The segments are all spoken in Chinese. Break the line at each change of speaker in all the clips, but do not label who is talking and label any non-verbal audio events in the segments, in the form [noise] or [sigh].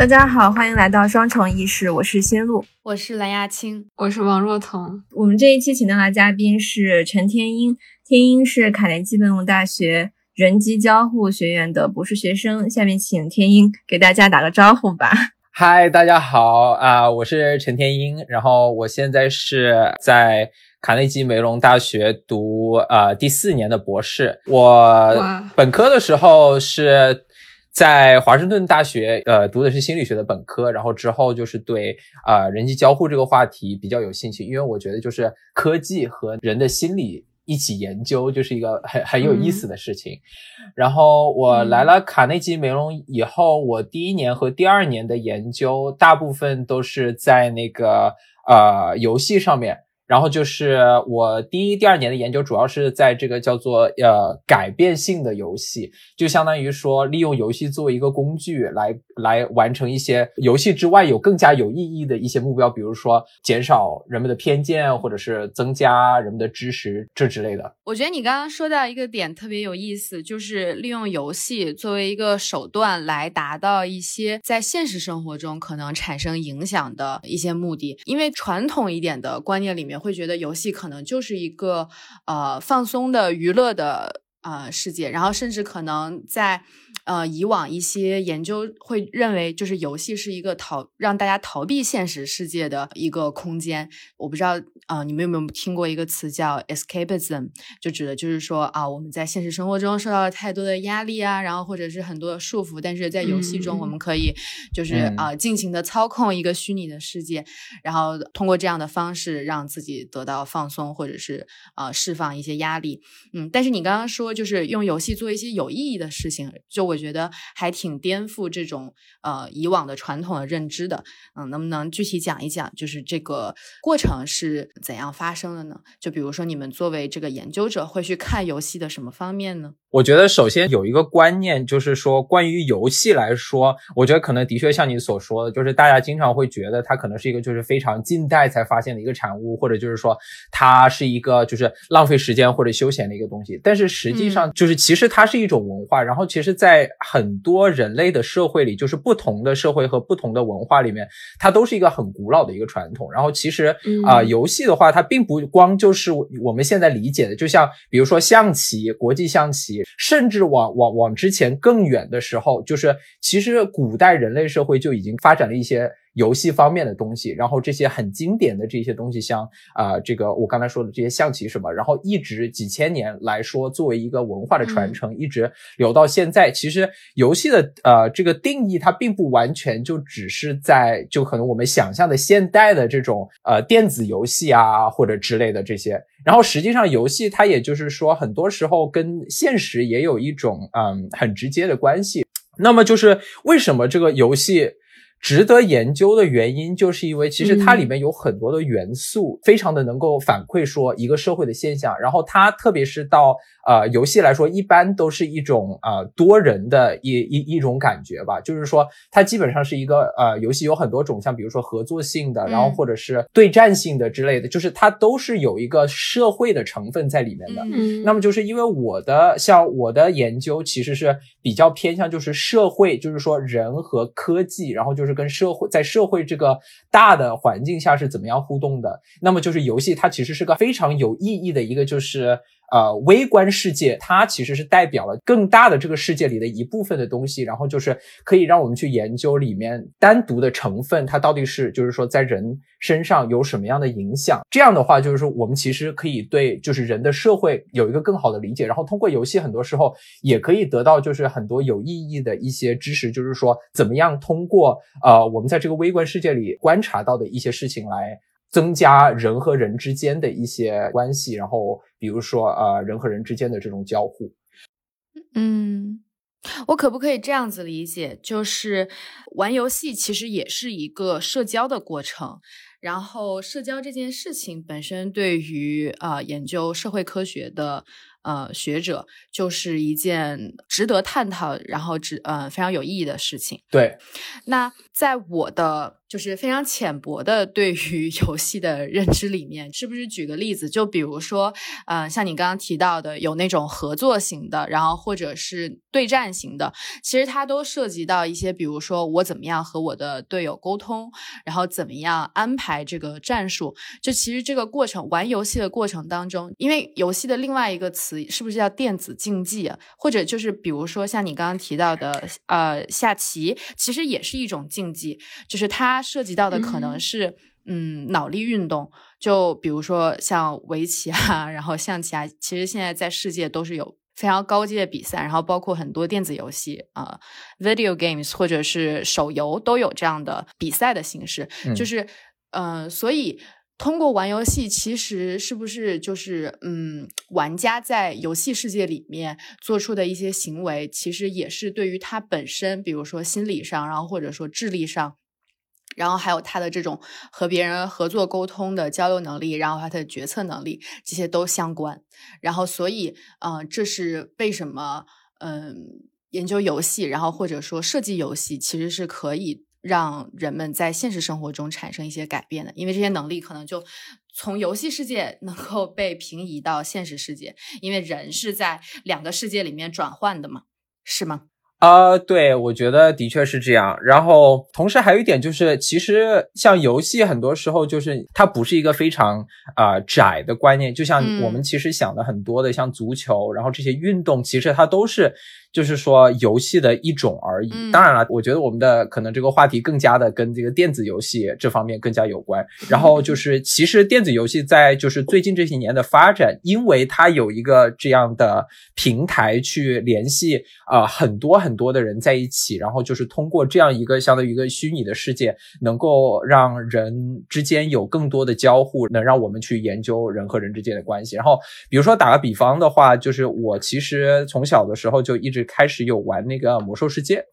大家好，欢迎来到双重意识，我是新路，
我是蓝亚青，
我是王若彤。
我们这一期请到的嘉宾是陈天英，天英是卡内基梅隆大学人机交互学院的博士学生。下面请天英给大家打个招呼吧。
嗨，大家好啊，我是陈天英，然后我现在是在卡内基梅隆大学读呃第四年的博士。我本科的时候是。在华盛顿大学，呃，读的是心理学的本科，然后之后就是对啊人机交互这个话题比较有兴趣，因为我觉得就是科技和人的心理一起研究，就是一个很很有意思的事情。然后我来了卡内基梅隆以后，我第一年和第二年的研究大部分都是在那个呃游戏上面。然后就是我第一、第二年的研究，主要是在这个叫做呃改变性的游戏，就相当于说利用游戏作为一个工具来来完成一些游戏之外有更加有意义的一些目标，比如说减少人们的偏见，或者是增加人们的知识这之类的。
我觉得你刚刚说到一个点特别有意思，就是利用游戏作为一个手段来达到一些在现实生活中可能产生影响的一些目的，因为传统一点的观念里面。会觉得游戏可能就是一个呃放松的娱乐的呃世界，然后甚至可能在呃以往一些研究会认为，就是游戏是一个逃让大家逃避现实世界的一个空间。我不知道。啊，你们有没有听过一个词叫 escapism？就指的就是说啊，我们在现实生活中受到了太多的压力啊，然后或者是很多的束缚，但是在游戏中我们可以就是啊尽情的操控一个虚拟的世界，然后通过这样的方式让自己得到放松，或者是啊释放一些压力。嗯，但是你刚刚说就是用游戏做一些有意义的事情，就我觉得还挺颠覆这种呃以往的传统的认知的。嗯，能不能具体讲一讲，就是这个过程是？怎样发生的呢？就比如说，你们作为这个研究者，会去看游戏的什么方面呢？
我觉得首先有一个观念，就是说关于游戏来说，我觉得可能的确像你所说的，就是大家经常会觉得它可能是一个就是非常近代才发现的一个产物，或者就是说它是一个就是浪费时间或者休闲的一个东西。但是实际上就是其实它是一种文化，然后其实在很多人类的社会里，就是不同的社会和不同的文化里面，它都是一个很古老的一个传统。然后其实啊，游戏的话，它并不光就是我们现在理解的，就像比如说象棋，国际象棋。甚至往往往之前更远的时候，就是其实古代人类社会就已经发展了一些。游戏方面的东西，然后这些很经典的这些东西，像啊，这个我刚才说的这些象棋什么，然后一直几千年来说，作为一个文化的传承，一直留到现在。其实游戏的呃这个定义，它并不完全就只是在就可能我们想象的现代的这种呃电子游戏啊或者之类的这些。然后实际上游戏它也就是说，很多时候跟现实也有一种嗯很直接的关系。那么就是为什么这个游戏？值得研究的原因，就是因为其实它里面有很多的元素，非常的能够反馈说一个社会的现象。然后它特别是到呃游戏来说，一般都是一种呃多人的一一一种感觉吧。就是说它基本上是一个呃游戏有很多种，像比如说合作性的，然后或者是对战性的之类的，就是它都是有一个社会的成分在里面的。
嗯，
那么就是因为我的像我的研究其实是比较偏向就是社会，就是说人和科技，然后就是。跟社会在社会这个大的环境下是怎么样互动的？那么就是游戏，它其实是个非常有意义的一个，就是。呃，微观世界它其实是代表了更大的这个世界里的一部分的东西，然后就是可以让我们去研究里面单独的成分，它到底是就是说在人身上有什么样的影响。这样的话，就是说我们其实可以对就是人的社会有一个更好的理解，然后通过游戏很多时候也可以得到就是很多有意义的一些知识，就是说怎么样通过呃我们在这个微观世界里观察到的一些事情来。增加人和人之间的一些关系，然后比如说呃人和人之间的这种交互。
嗯，我可不可以这样子理解，就是玩游戏其实也是一个社交的过程，然后社交这件事情本身对于呃研究社会科学的呃学者就是一件值得探讨，然后值呃非常有意义的事情。
对，
那在我的。就是非常浅薄的对于 [laughs] 游戏的认知里面，是不是举个例子？就比如说，呃，像你刚刚提到的，有那种合作型的，然后或者是对战型的，其实它都涉及到一些，比如说我怎么样和我的队友沟通，然后怎么样安排这个战术。就其实这个过程，玩游戏的过程当中，因为游戏的另外一个词是不是叫电子竞技啊？或者就是比如说像你刚刚提到的，呃，下棋，其实也是一种竞技，就是它。它涉及到的可能是，嗯，脑力运动，就比如说像围棋啊，[laughs] 然后象棋啊，其实现在在世界都是有非常高阶的比赛，然后包括很多电子游戏啊，video games 或者是手游都有这样的比赛的形式，就是，呃，所以通过玩游戏，其实是不是就是，嗯，玩家在游戏世界里面做出的一些行为，其实也是对于他本身，比如说心理上，然后或者说智力上。然后还有他的这种和别人合作沟通的交流能力，然后他的决策能力，这些都相关。然后所以，嗯，这是为什么，嗯，研究游戏，然后或者说设计游戏，其实是可以让人们在现实生活中产生一些改变的，因为这些能力可能就从游戏世界能够被平移到现实世界，因为人是在两个世界里面转换的嘛，是吗？
啊，对，我觉得的确是这样。然后，同时还有一点就是，其实像游戏，很多时候就是它不是一个非常啊窄的观念。就像我们其实想的很多的，像足球，然后这些运动，其实它都是。就是说游戏的一种而已。当然了，我觉得我们的可能这个话题更加的跟这个电子游戏这方面更加有关。[laughs] 然后就是，其实电子游戏在就是最近这些年的发展，因为它有一个这样的平台去联系啊很多很多的人在一起，然后就是通过这样一个相当于一个虚拟的世界，能够让人之间有更多的交互，能让我们去研究人和人之间的关系。然后比如说打个比方的话，就是我其实从小的时候就一直。开始有玩那个魔兽世界，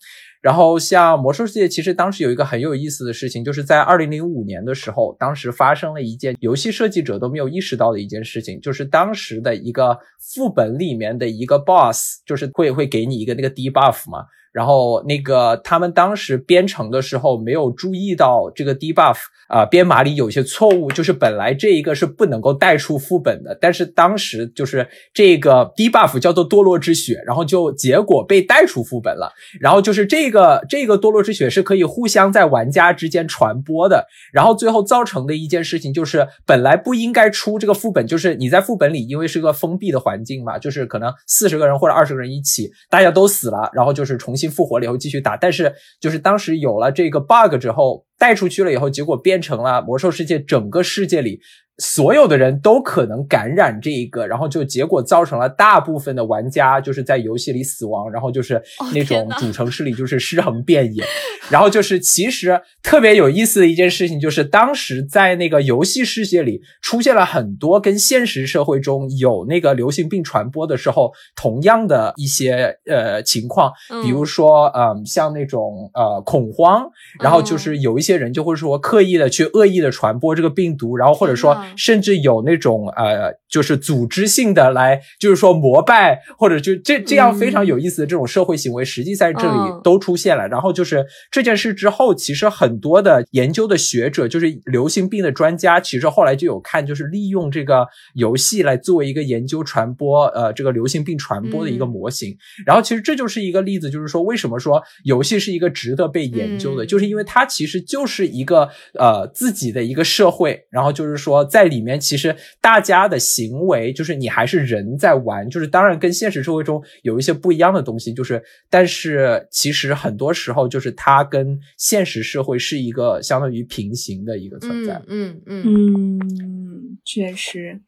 然后像魔兽世界，其实当时有一个很有意思的事情，就是在二零零五年的时候，当时发生了一件游戏设计者都没有意识到的一件事情，就是当时的一个副本里面的一个 boss，就是会会给你一个那个 debuff 嘛。然后那个他们当时编程的时候没有注意到这个 debuff 啊，编码里有些错误，就是本来这一个是不能够带出副本的，但是当时就是这个 debuff 叫做堕落之血，然后就结果被带出副本了。然后就是这个这个堕落之血是可以互相在玩家之间传播的，然后最后造成的一件事情就是本来不应该出这个副本，就是你在副本里因为是个封闭的环境嘛，就是可能四十个人或者二十个人一起，大家都死了，然后就是重新。复活了以后继续打，但是就是当时有了这个 bug 之后带出去了以后，结果变成了魔兽世界整个世界里。所有的人都可能感染这一个，然后就结果造成了大部分的玩家就是在游戏里死亡，然后就是那种主城市里就是尸横遍野，[laughs] 然后就是其实特别有意思的一件事情就是当时在那个游戏世界里出现了很多跟现实社会中有那个流行病传播的时候同样的一些呃情况，比如说嗯像那种呃恐慌，然后就是有一些人就会说刻意的去恶意的传播这个病毒，然后或者说。甚至有那种呃，就是组织性的来，就是说膜拜或者就这这样非常有意思的这种社会行为，实际在这里都出现了。然后就是这件事之后，其实很多的研究的学者，就是流行病的专家，其实后来就有看，就是利用这个游戏来作为一个研究传播呃这个流行病传播的一个模型。然后其实这就是一个例子，就是说为什么说游戏是一个值得被研究的，就是因为它其实就是一个呃自己的一个社会，然后就是说在。在里面，其实大家的行为就是你还是人在玩，就是当然跟现实社会中有一些不一样的东西，就是但是其实很多时候就是它跟现实社会是一个相当于平行的一个存在。
嗯嗯
嗯，确实，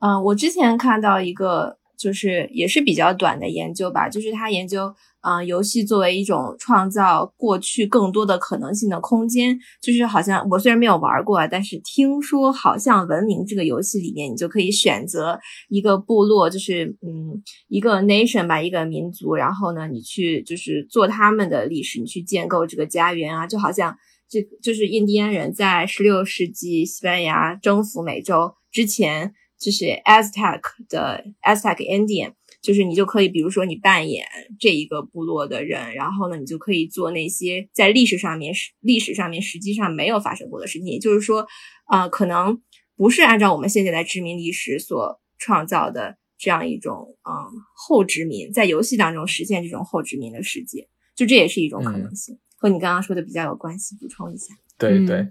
嗯，我之前看到一个就是也是比较短的研究吧，就是他研究。嗯，游戏作为一种创造过去更多的可能性的空间，就是好像我虽然没有玩过，但是听说好像文明这个游戏里面，你就可以选择一个部落，就是嗯一个 nation 吧，一个民族，然后呢，你去就是做他们的历史，你去建构这个家园啊，就好像这就是印第安人在十六世纪西班牙征服美洲之前，就是 Aztec 的 Aztec Indian。就是你就可以，比如说你扮演这一个部落的人，然后呢，你就可以做那些在历史上面历史上面实际上没有发生过的事情。也就是说，啊，可能不是按照我们现在的殖民历史所创造的这样一种，嗯，后殖民在游戏当中实现这种后殖民的世界，就这也是一种可能性，和你刚刚说的比较有关系。补充一下，
对对，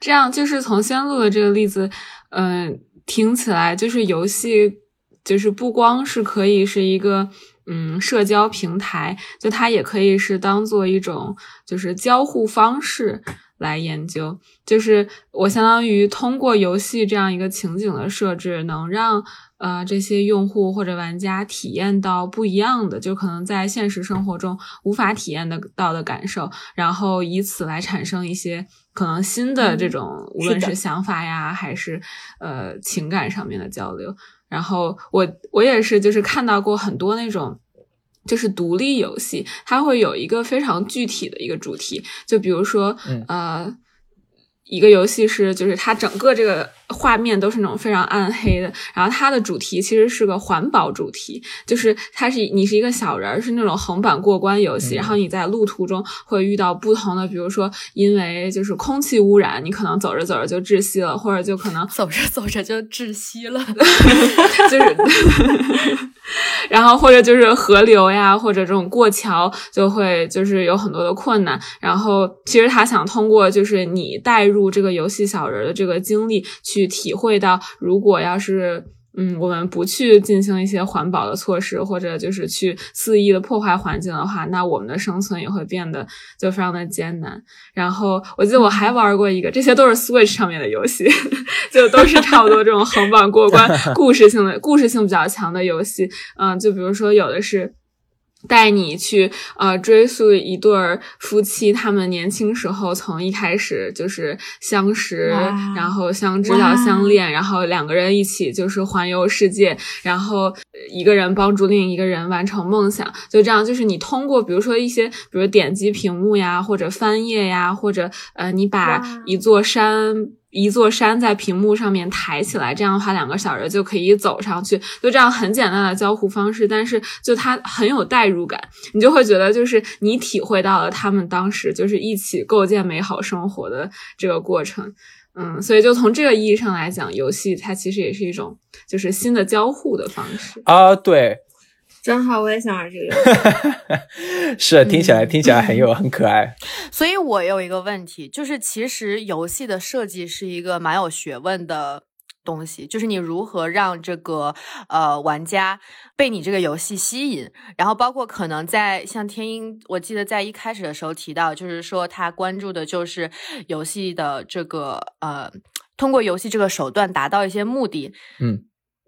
这样就是从仙路的这个例子，嗯，听起来就是游戏。就是不光是可以是一个嗯社交平台，就它也可以是当做一种就是交互方式来研究。就是我相当于通过游戏这样一个情景的设置，能让呃这些用户或者玩家体验到不一样的，就可能在现实生活中无法体验的到的感受，然后以此来产生一些可能新的这种无论是想法呀，还是呃情感上面的交流。然后我我也是，就是看到过很多那种，就是独立游戏，它会有一个非常具体的一个主题，就比如说，呃。一个游戏是，就是它整个这个画面都是那种非常暗黑的，然后它的主题其实是个环保主题，就是它是你是一个小人儿，是那种横版过关游戏，然后你在路途中会遇到不同的，比如说因为就是空气污染，你可能走着走着就窒息了，或者就可能 [laughs]
走着走着就窒息了，[laughs]
就是，[laughs] 然后或者就是河流呀，或者这种过桥就会就是有很多的困难，然后其实他想通过就是你带。入这个游戏小人的这个经历，去体会到，如果要是嗯，我们不去进行一些环保的措施，或者就是去肆意的破坏环境的话，那我们的生存也会变得就非常的艰难。然后我记得我还玩过一个，这些都是 Switch 上面的游戏，[laughs] 就都是差不多这种横版过关、[laughs] 故事性的、故事性比较强的游戏。嗯，就比如说有的是。带你去呃追溯一对夫妻，他们年轻时候从一开始就是相识，然后相知到相恋，然后两个人一起就是环游世界，然后一个人帮助另一个人完成梦想，就这样，就是你通过比如说一些，比如点击屏幕呀，或者翻页呀，或者呃你把一座山。一座山在屏幕上面抬起来，这样的话两个小人就可以走上去，就这样很简单的交互方式，但是就它很有代入感，你就会觉得就是你体会到了他们当时就是一起构建美好生活的这个过程，嗯，所以就从这个意义上来讲，游戏它其实也是一种就是新的交互的方式
啊，对。
正好我也想玩这个游戏，[laughs]
是听起来听起来很有很可爱。[laughs]
所以我有一个问题，就是其实游戏的设计是一个蛮有学问的东西，就是你如何让这个呃玩家被你这个游戏吸引，然后包括可能在像天鹰，我记得在一开始的时候提到，就是说他关注的就是游戏的这个呃，通过游戏这个手段达到一些目的，
嗯。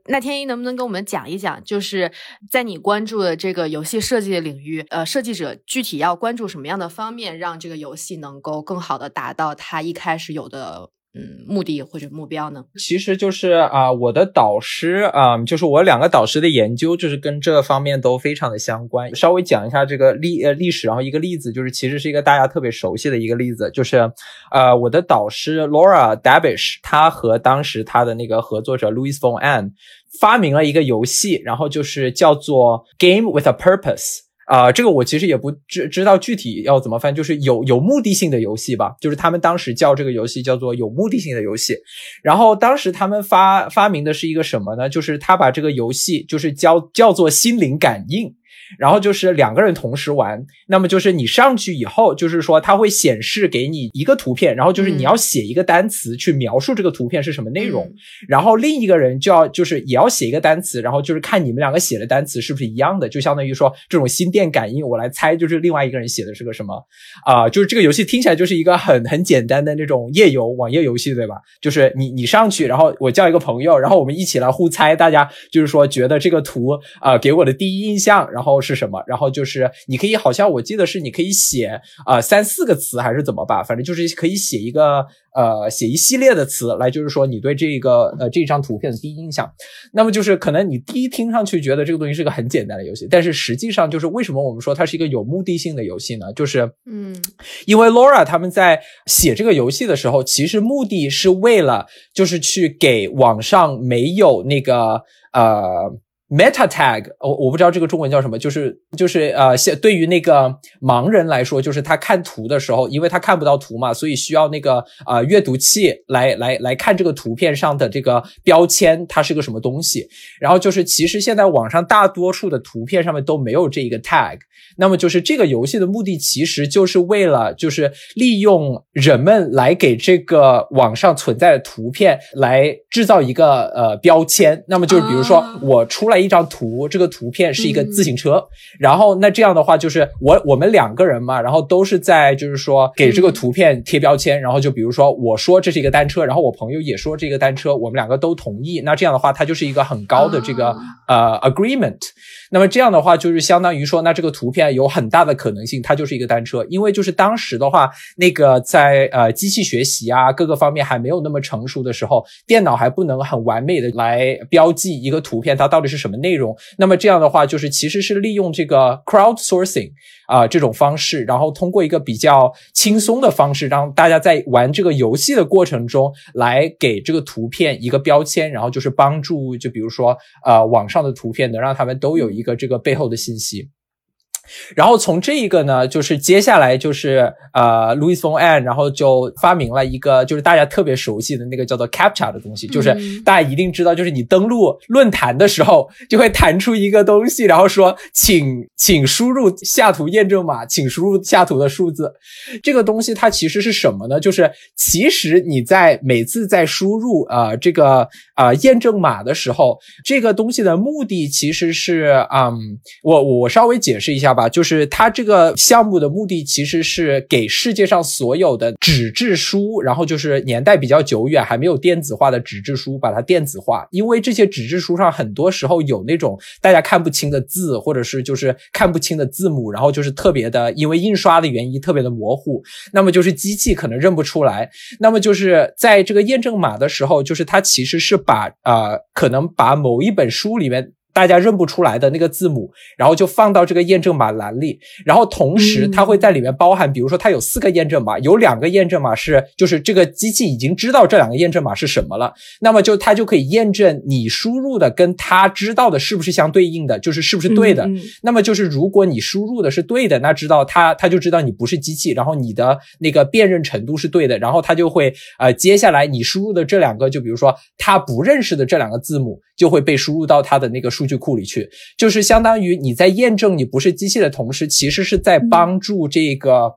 那天一能不能跟我们讲一讲，就是在你关注的这个游戏设计的领域，呃，设计者具体要关注什么样的方面，让这个游戏能够更好的达到它一开始有的。嗯，目的或者目标呢？
其实就是啊，我的导师啊，就是我两个导师的研究，就是跟这方面都非常的相关。稍微讲一下这个历呃历史，然后一个例子，就是其实是一个大家特别熟悉的一个例子，就是呃，我的导师 Laura Dabish，他和当时他的那个合作者 Louis von An 发明了一个游戏，然后就是叫做 Game with a Purpose。啊，这个我其实也不知知道具体要怎么翻，就是有有目的性的游戏吧，就是他们当时叫这个游戏叫做有目的性的游戏。然后当时他们发发明的是一个什么呢？就是他把这个游戏就是叫叫做心灵感应。然后就是两个人同时玩，那么就是你上去以后，就是说它会显示给你一个图片，然后就是你要写一个单词去描述这个图片是什么内容，然后另一个人就要就是也要写一个单词，然后就是看你们两个写的单词是不是一样的，就相当于说这种心电感应，我来猜就是另外一个人写的是个什么啊？就是这个游戏听起来就是一个很很简单的那种页游网页游戏，对吧？就是你你上去，然后我叫一个朋友，然后我们一起来互猜，大家就是说觉得这个图啊给我的第一印象，然后。是什么？然后就是你可以，好像我记得是你可以写啊三四个词还是怎么吧？反正就是可以写一个呃写一系列的词来，就是说你对这个呃这张图片的第一印象。那么就是可能你第一听上去觉得这个东西是个很简单的游戏，但是实际上就是为什么我们说它是一个有目的性的游戏呢？就是
嗯，
因为 Laura 他们在写这个游戏的时候，其实目的是为了就是去给网上没有那个呃。Meta tag，我我不知道这个中文叫什么，就是就是呃，对于那个盲人来说，就是他看图的时候，因为他看不到图嘛，所以需要那个呃阅读器来来来看这个图片上的这个标签，它是个什么东西。然后就是其实现在网上大多数的图片上面都没有这一个 tag。那么就是这个游戏的目的，其实就是为了就是利用人们来给这个网上存在的图片来制造一个呃标签。那么就是比如说我出来一张图，这个图片是一个自行车，然后那这样的话就是我我们两个人嘛，然后都是在就是说给这个图片贴标签，然后就比如说我说这是一个单车，然后我朋友也说这个单车，我们两个都同意，那这样的话它就是一个很高的这个呃 agreement。那么这样的话，就是相当于说，那这个图片有很大的可能性，它就是一个单车，因为就是当时的话，那个在呃机器学习啊各个方面还没有那么成熟的时候，电脑还不能很完美的来标记一个图片它到底是什么什么内容。那么这样的话，就是其实是利用这个 crowdsourcing 啊这种方式，然后通过一个比较轻松的方式，让大家在玩这个游戏的过程中来给这个图片一个标签，然后就是帮助，就比如说呃网上的图片能让他们都有。一个这个背后的信息。然后从这一个呢，就是接下来就是呃，Louis v o n An，然后就发明了一个就是大家特别熟悉的那个叫做 Captcha 的东西，就是大家一定知道，就是你登录论坛的时候，就会弹出一个东西，然后说请请输入下图验证码，请输入下图的数字。这个东西它其实是什么呢？就是其实你在每次在输入呃这个呃验证码的时候，这个东西的目的其实是嗯，我我稍微解释一下。吧，就是它这个项目的目的其实是给世界上所有的纸质书，然后就是年代比较久远还没有电子化的纸质书，把它电子化。因为这些纸质书上很多时候有那种大家看不清的字，或者是就是看不清的字母，然后就是特别的，因为印刷的原因特别的模糊。那么就是机器可能认不出来。那么就是在这个验证码的时候，就是它其实是把呃，可能把某一本书里面。大家认不出来的那个字母，然后就放到这个验证码栏里，然后同时它会在里面包含，比如说它有四个验证码，有两个验证码是就是这个机器已经知道这两个验证码是什么了，那么就它就可以验证你输入的跟它知道的是不是相对应的，就是是不是对的。那么就是如果你输入的是对的，那知道它它就知道你不是机器，然后你的那个辨认程度是对的，然后它就会呃接下来你输入的这两个，就比如说它不认识的这两个字母就会被输入到它的那个数。数据库里去，就是相当于你在验证你不是机器的同时，其实是在帮助这个。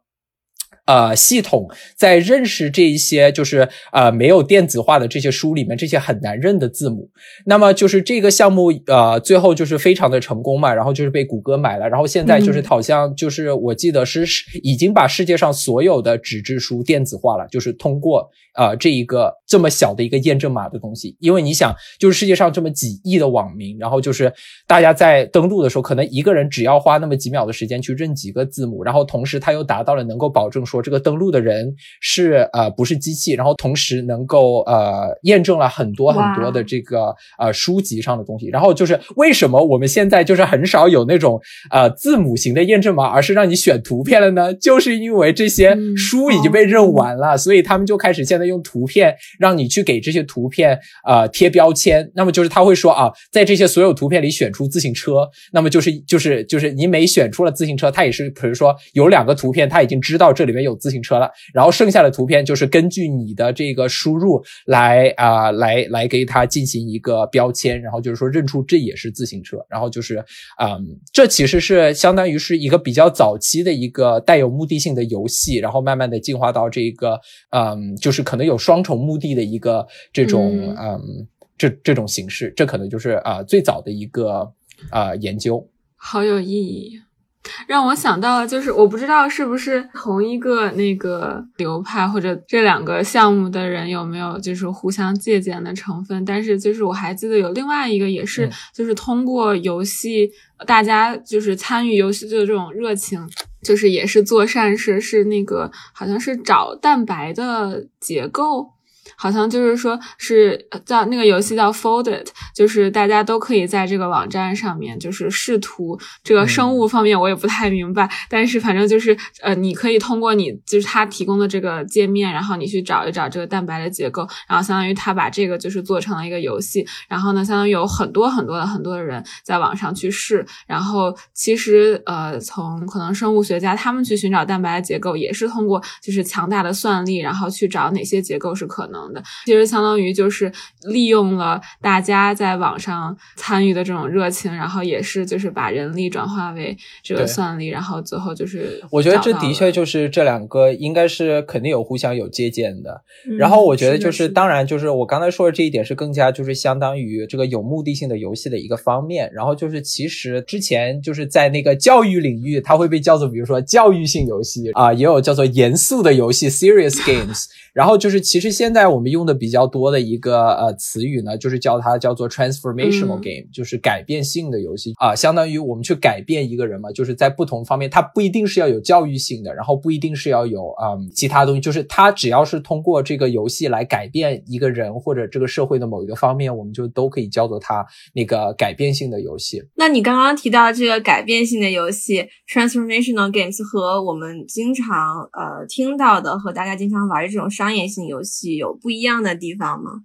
呃，系统在认识这一些就是呃没有电子化的这些书里面这些很难认的字母，那么就是这个项目呃最后就是非常的成功嘛，然后就是被谷歌买了，然后现在就是好像就是我记得是已经把世界上所有的纸质书电子化了，就是通过呃这一个这么小的一个验证码的东西，因为你想就是世界上这么几亿的网民，然后就是大家在登录的时候，可能一个人只要花那么几秒的时间去认几个字母，然后同时他又达到了能够保证说。这个登录的人是呃不是机器，然后同时能够呃验证了很多很多的这个呃书籍上的东西，然后就是为什么我们现在就是很少有那种呃字母型的验证码，而是让你选图片了呢？就是因为这些书已经被认完了，所以他们就开始现在用图片让你去给这些图片呃贴标签。那么就是他会说啊，在这些所有图片里选出自行车，那么就是就是就是你每选出了自行车，他也是比如说有两个图片，他已经知道这里面有。有自行车了，然后剩下的图片就是根据你的这个输入来啊，来来给它进行一个标签，然后就是说认出这也是自行车，然后就是嗯，这其实是相当于是一个比较早期的一个带有目的性的游戏，然后慢慢的进化到这个嗯，就是可能有双重目的的一个这种嗯，这这种形式，这可能就是啊最早的一个啊研究，
好有意义。让我想到了，就是我不知道是不是同一个那个流派，或者这两个项目的人有没有就是互相借鉴的成分。但是就是我还记得有另外一个也是，就是通过游戏，大家就是参与游戏的这种热情，就是也是做善事，是那个好像是找蛋白的结构。好像就是说是叫那个游戏叫 Folded，就是大家都可以在这个网站上面，就是试图这个生物方面我也不太明白，但是反正就是呃，你可以通过你就是他提供的这个界面，然后你去找一找这个蛋白的结构，然后相当于他把这个就是做成了一个游戏，然后呢，相当于有很多很多的很多的人在网上去试，然后其实呃，从可能生物学家他们去寻找蛋白的结构，也是通过就是强大的算力，然后去找哪些结构是可能。其实相当于就是利用了大家在网上参与的这种热情，然后也是就是把人力转化为这个算力，然后最后就是
我觉得这的确就是这两个应该是肯定有互相有借鉴的。然后我觉得就是当然就是我刚才说的这一点是更加就是相当于这个有目的性的游戏的一个方面。然后就是其实之前就是在那个教育领域，它会被叫做比如说教育性游戏啊，也有叫做严肃的游戏 （serious games）。然后就是其实现在我。我们用的比较多的一个呃词语呢，就是叫它叫做 transformational game，就是改变性的游戏啊，相当于我们去改变一个人嘛，就是在不同方面，它不一定是要有教育性的，然后不一定是要有嗯其他东西，就是它只要是通过这个游戏来改变一个人或者这个社会的某一个方面，我们就都可以叫做它那个改变性的游戏。
那你刚刚提到这个改变性的游戏 transformational games 和我们经常呃听到的和大家经常玩的这种商业性游戏有不？一样的地方吗？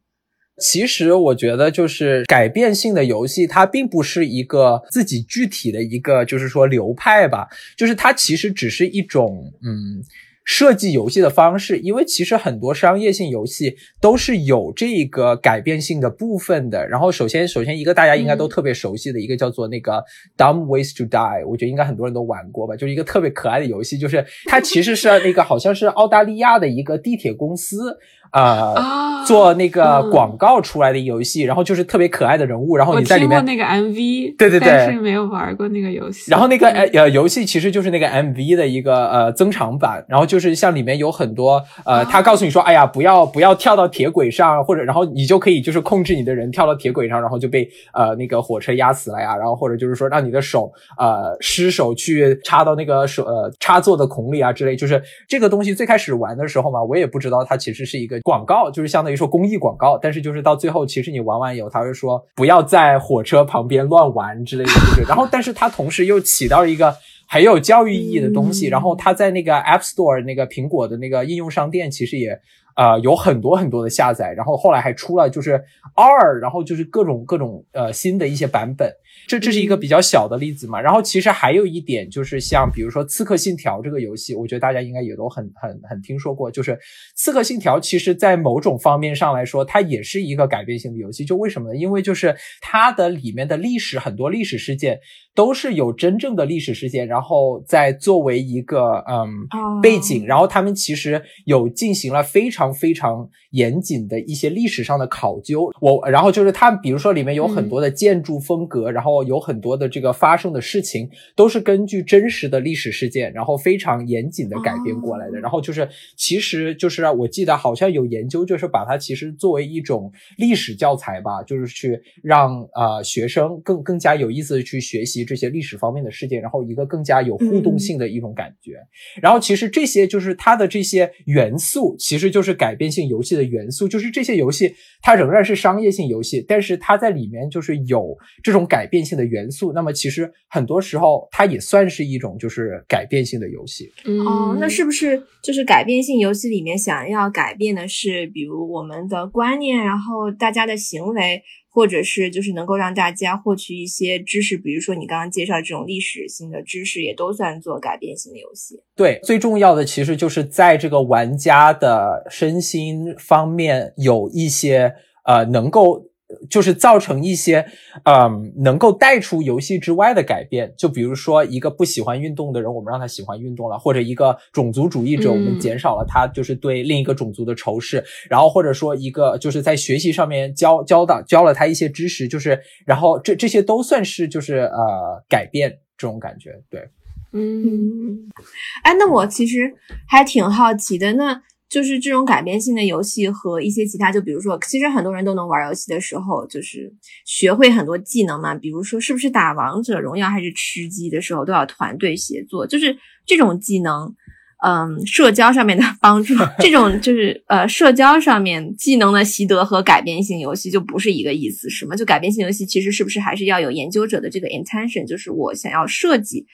其实我觉得，就是改变性的游戏，它并不是一个自己具体的一个，就是说流派吧。就是它其实只是一种，嗯。设计游戏的方式，因为其实很多商业性游戏都是有这个改变性的部分的。然后，首先，首先一个大家应该都特别熟悉的一个叫做那个 Dumb Ways to Die，我觉得应该很多人都玩过吧，就是一个特别可爱的游戏，就是它其实是那个好像是澳大利亚的一个地铁公司。啊，做那个广告出来的游戏，然后就是特别可爱的人物，然后你在里面
那个 MV，
对对对，
但是没有玩过那个游戏。
然后那个呃呃游戏其实就是那个 MV 的一个呃增长版，然后就是像里面有很多呃，他告诉你说，哎呀，不要不要跳到铁轨上，或者然后你就可以就是控制你的人跳到铁轨上，然后就被呃那个火车压死了呀，然后或者就是说让你的手呃失手去插到那个手呃插座的孔里啊之类，就是这个东西最开始玩的时候嘛，我也不知道它其实是一个。广告就是相当于说公益广告，但是就是到最后，其实你玩完以后，他会说不要在火车旁边乱玩之类的，就是。然后，但是它同时又起到了一个很有教育意义的东西。然后，它在那个 App Store 那个苹果的那个应用商店，其实也呃有很多很多的下载。然后后来还出了就是 R，然后就是各种各种呃新的一些版本。这这是一个比较小的例子嘛，然后其实还有一点就是像比如说《刺客信条》这个游戏，我觉得大家应该也都很很很听说过。就是《刺客信条》其实在某种方面上来说，它也是一个改变性的游戏。就为什么呢？因为就是它的里面的历史很多历史事件都是有真正的历史事件，然后再作为一个嗯背景，然后他们其实有进行了非常非常严谨的一些历史上的考究。我然后就是它，比如说里面有很多的建筑风格，然后。有很多的这个发生的事情都是根据真实的历史事件，然后非常严谨的改编过来的。然后就是，其实就是我记得好像有研究，就是把它其实作为一种历史教材吧，就是去让呃学生更更加有意思的去学习这些历史方面的事件，然后一个更加有互动性的一种感觉。然后其实这些就是它的这些元素，其实就是改变性游戏的元素，就是这些游戏它仍然是商业性游戏，但是它在里面就是有这种改变。性的元素，那么其实很多时候它也算是一种就是改变性的游戏。
哦，那是不是就是改变性游戏里面想要改变的是，比如我们的观念，然后大家的行为，或者是就是能够让大家获取一些知识，比如说你刚刚介绍这种历史性的知识，也都算做改变性的游戏。
对，最重要的其实就是在这个玩家的身心方面有一些呃能够。就是造成一些，嗯，能够带出游戏之外的改变。就比如说，一个不喜欢运动的人，我们让他喜欢运动了；或者一个种族主义者，我们减少了他就是对另一个种族的仇视。然后或者说一个就是在学习上面教教导教了他一些知识，就是然后这这些都算是就是呃改变这种感觉。对，
嗯，哎，那我其实还挺好奇的，那。就是这种改变性的游戏和一些其他，就比如说，其实很多人都能玩游戏的时候，就是学会很多技能嘛。比如说，是不是打王者荣耀还是吃鸡的时候都要团队协作？就是这种技能，嗯社交上面的帮助。这种就是呃社交上面技能的习得和改变性游戏就不是一个意思，是吗？就改变性游戏其实是不是还是要有研究者的这个 intention，就是我想要设计。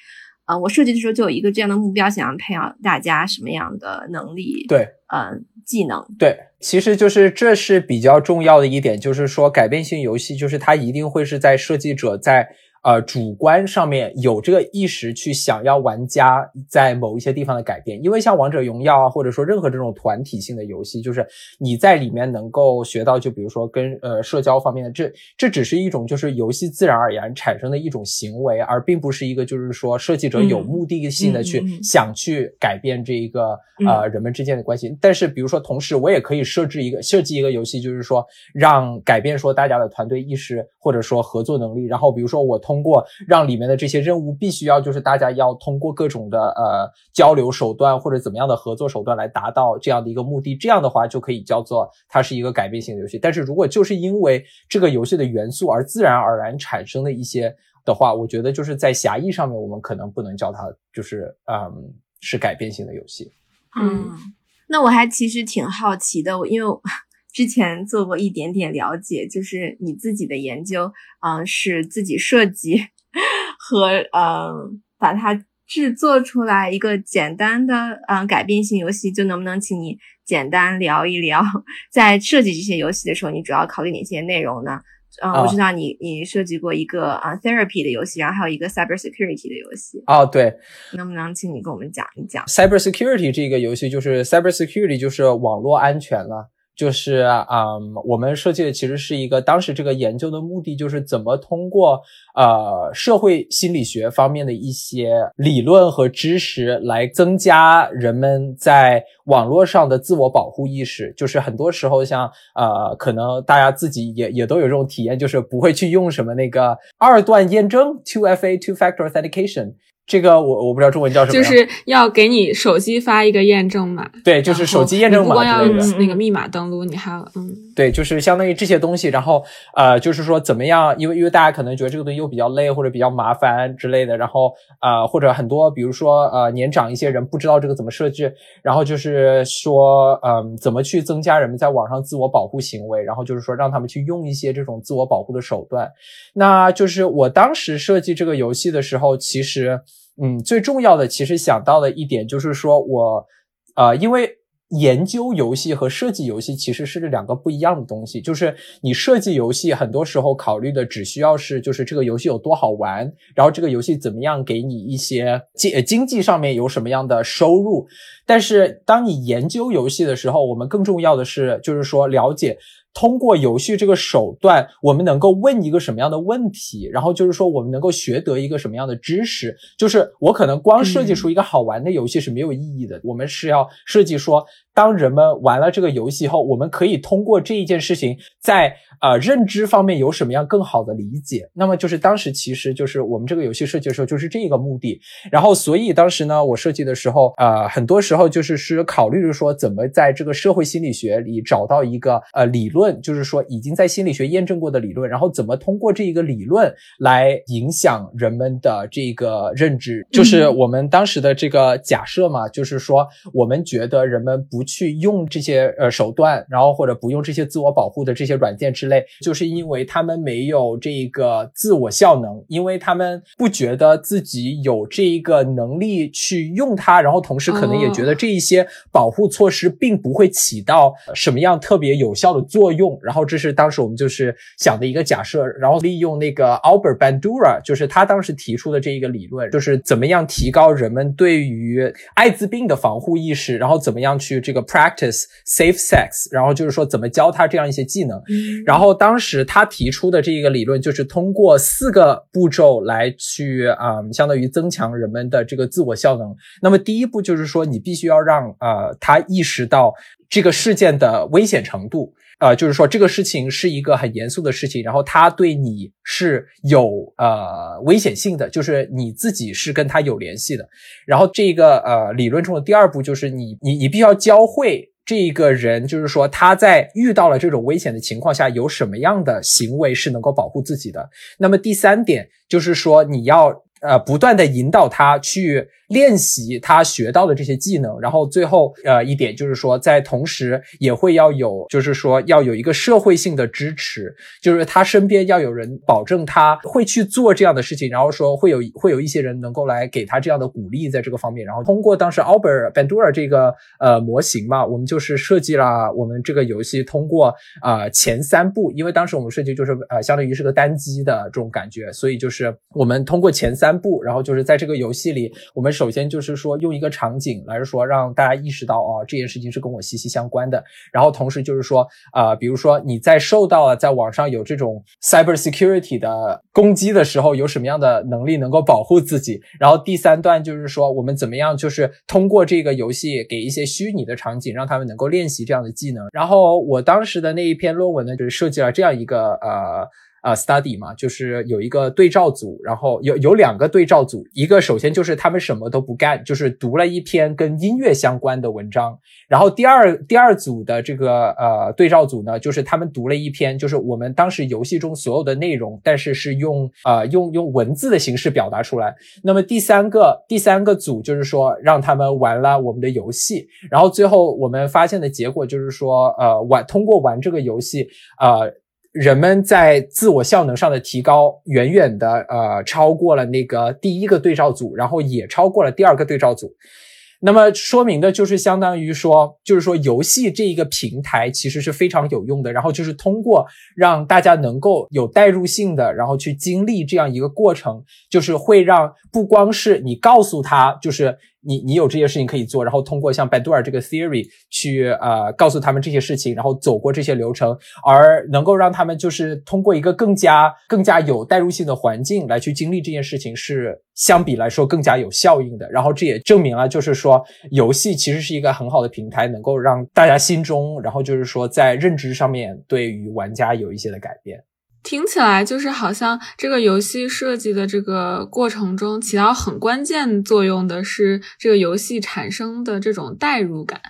啊，我设计的时候就有一个这样的目标，想要培养大家什么样的能力？
对，
嗯，技能。
对，其实就是这是比较重要的一点，就是说改变性游戏，就是它一定会是在设计者在。呃，主观上面有这个意识去想要玩家在某一些地方的改变，因为像王者荣耀啊，或者说任何这种团体性的游戏，就是你在里面能够学到，就比如说跟呃社交方面的，这这只是一种就是游戏自然而然产生的一种行为，而并不是一个就是说设计者有目的性的去想去改变这一个呃人们之间的关系。但是比如说同时我也可以设置一个设计一个游戏，就是说让改变说大家的团队意识或者说合作能力，然后比如说我。通过让里面的这些任务必须要就是大家要通过各种的呃交流手段或者怎么样的合作手段来达到这样的一个目的，这样的话就可以叫做它是一个改变性的游戏。但是如果就是因为这个游戏的元素而自然而然产生的一些的话，我觉得就是在狭义上面我们可能不能叫它就是嗯是改变性的游戏。
嗯，那我还其实挺好奇的，因为。之前做过一点点了解，就是你自己的研究，嗯，是自己设计和嗯把它制作出来一个简单的嗯改变性游戏，就能不能请你简单聊一聊，在设计这些游戏的时候，你主要考虑哪些内容呢？嗯，我知道你你设计过一个啊 therapy 的游戏，然后还有一个 cyber security 的游戏。
哦，对，
能不能请你跟我们讲一讲
cyber security 这个游戏？就是 cyber security 就是网络安全了。就是啊，我们设计的其实是一个，当时这个研究的目的就是怎么通过呃社会心理学方面的一些理论和知识来增加人们在网络上的自我保护意识。就是很多时候，像呃，可能大家自己也也都有这种体验，就是不会去用什么那个二段验证 （two FA two factor authentication）。这个我我不知道中文叫什么，
就是要给你手机发一个验证码，
对，就是手机验证码。不
光要那个密码登录，你还要嗯，
对，就是相当于这些东西。然后呃，就是说怎么样？因为因为大家可能觉得这个东西又比较累或者比较麻烦之类的。然后呃，或者很多比如说呃年长一些人不知道这个怎么设置。然后就是说嗯，怎么去增加人们在网上自我保护行为？然后就是说让他们去用一些这种自我保护的手段。那就是我当时设计这个游戏的时候，其实。嗯，最重要的其实想到的一点就是说，我，呃，因为研究游戏和设计游戏其实是两个不一样的东西。就是你设计游戏，很多时候考虑的只需要是，就是这个游戏有多好玩，然后这个游戏怎么样给你一些经经济上面有什么样的收入。但是当你研究游戏的时候，我们更重要的是，就是说了解。通过游戏这个手段，我们能够问一个什么样的问题？然后就是说，我们能够学得一个什么样的知识？就是我可能光设计出一个好玩的游戏是没有意义的。我们是要设计说，当人们玩了这个游戏后，我们可以通过这一件事情，在呃认知方面有什么样更好的理解。那么就是当时其实就是我们这个游戏设计的时候就是这个目的。然后所以当时呢，我设计的时候，呃，很多时候就是是考虑着说，怎么在这个社会心理学里找到一个呃理论。论就是说已经在心理学验证过的理论，然后怎么通过这一个理论来影响人们的这个认知，就是我们当时的这个假设嘛，就是说我们觉得人们不去用这些呃手段，然后或者不用这些自我保护的这些软件之类，就是因为他们没有这个自我效能，因为他们不觉得自己有这一个能力去用它，然后同时可能也觉得这一些保护措施并不会起到什么样特别有效的作。用，然后这是当时我们就是想的一个假设，然后利用那个 Albert Bandura，就是他当时提出的这一个理论，就是怎么样提高人们对于艾滋病的防护意识，然后怎么样去这个 practice safe sex，然后就是说怎么教他这样一些技能。然后当时他提出的这一个理论，就是通过四个步骤来去啊，相当于增强人们的这个自我效能。那么第一步就是说，你必须要让呃他意识到这个事件的危险程度。呃，就是说这个事情是一个很严肃的事情，然后他对你是有呃危险性的，就是你自己是跟他有联系的。然后这个呃理论中的第二步就是你你你必须要教会这个人，就是说他在遇到了这种危险的情况下有什么样的行为是能够保护自己的。那么第三点就是说你要。呃，不断的引导他去练习他学到的这些技能，然后最后呃一点就是说，在同时也会要有，就是说要有一个社会性的支持，就是他身边要有人保证他会去做这样的事情，然后说会有会有一些人能够来给他这样的鼓励在这个方面，然后通过当时 Albert Bandura 这个呃模型嘛，我们就是设计了我们这个游戏通过啊前三步，因为当时我们设计就是呃相当于是个单机的这种感觉，所以就是我们通过前三步，然后就是在这个游戏里，我们首先就是说用一个场景来说让大家意识到哦这件事情是跟我息息相关的，然后同时就是说啊比如说你在受到了在网上有这种 cyber security 的攻击的时候，有什么样的能力能够保护自己，然后第三段就是说我们怎么样就是通过这个游戏给一些虚拟的场景，让他们能够练习这样的技能，然后我当时的那一篇论文呢，就是设计了这样一个呃。啊，study 嘛，就是有一个对照组，然后有有两个对照组，一个首先就是他们什么都不干，就是读了一篇跟音乐相关的文章，然后第二第二组的这个呃对照组呢，就是他们读了一篇，就是我们当时游戏中所有的内容，但是是用呃用用文字的形式表达出来。那么第三个第三个组就是说让他们玩了我们的游戏，然后最后我们发现的结果就是说，呃玩通过玩这个游戏，呃。人们在自我效能上的提高，远远的呃超过了那个第一个对照组，然后也超过了第二个对照组。那么说明的就是相当于说，就是说游戏这一个平台其实是非常有用的。然后就是通过让大家能够有代入性的，然后去经历这样一个过程，就是会让不光是你告诉他，就是。你你有这些事情可以做，然后通过像 Bandura 这个 theory 去呃告诉他们这些事情，然后走过这些流程，而能够让他们就是通过一个更加更加有代入性的环境来去经历这件事情，是相比来说更加有效应的。然后这也证明了，就是说游戏其实是一个很好的平台，能够让大家心中，然后就是说在认知上面对于玩家有一些的改变。
听起来就是好像这个游戏设计的这个过程中起到很关键作用的是这个游戏产生的这种代入感。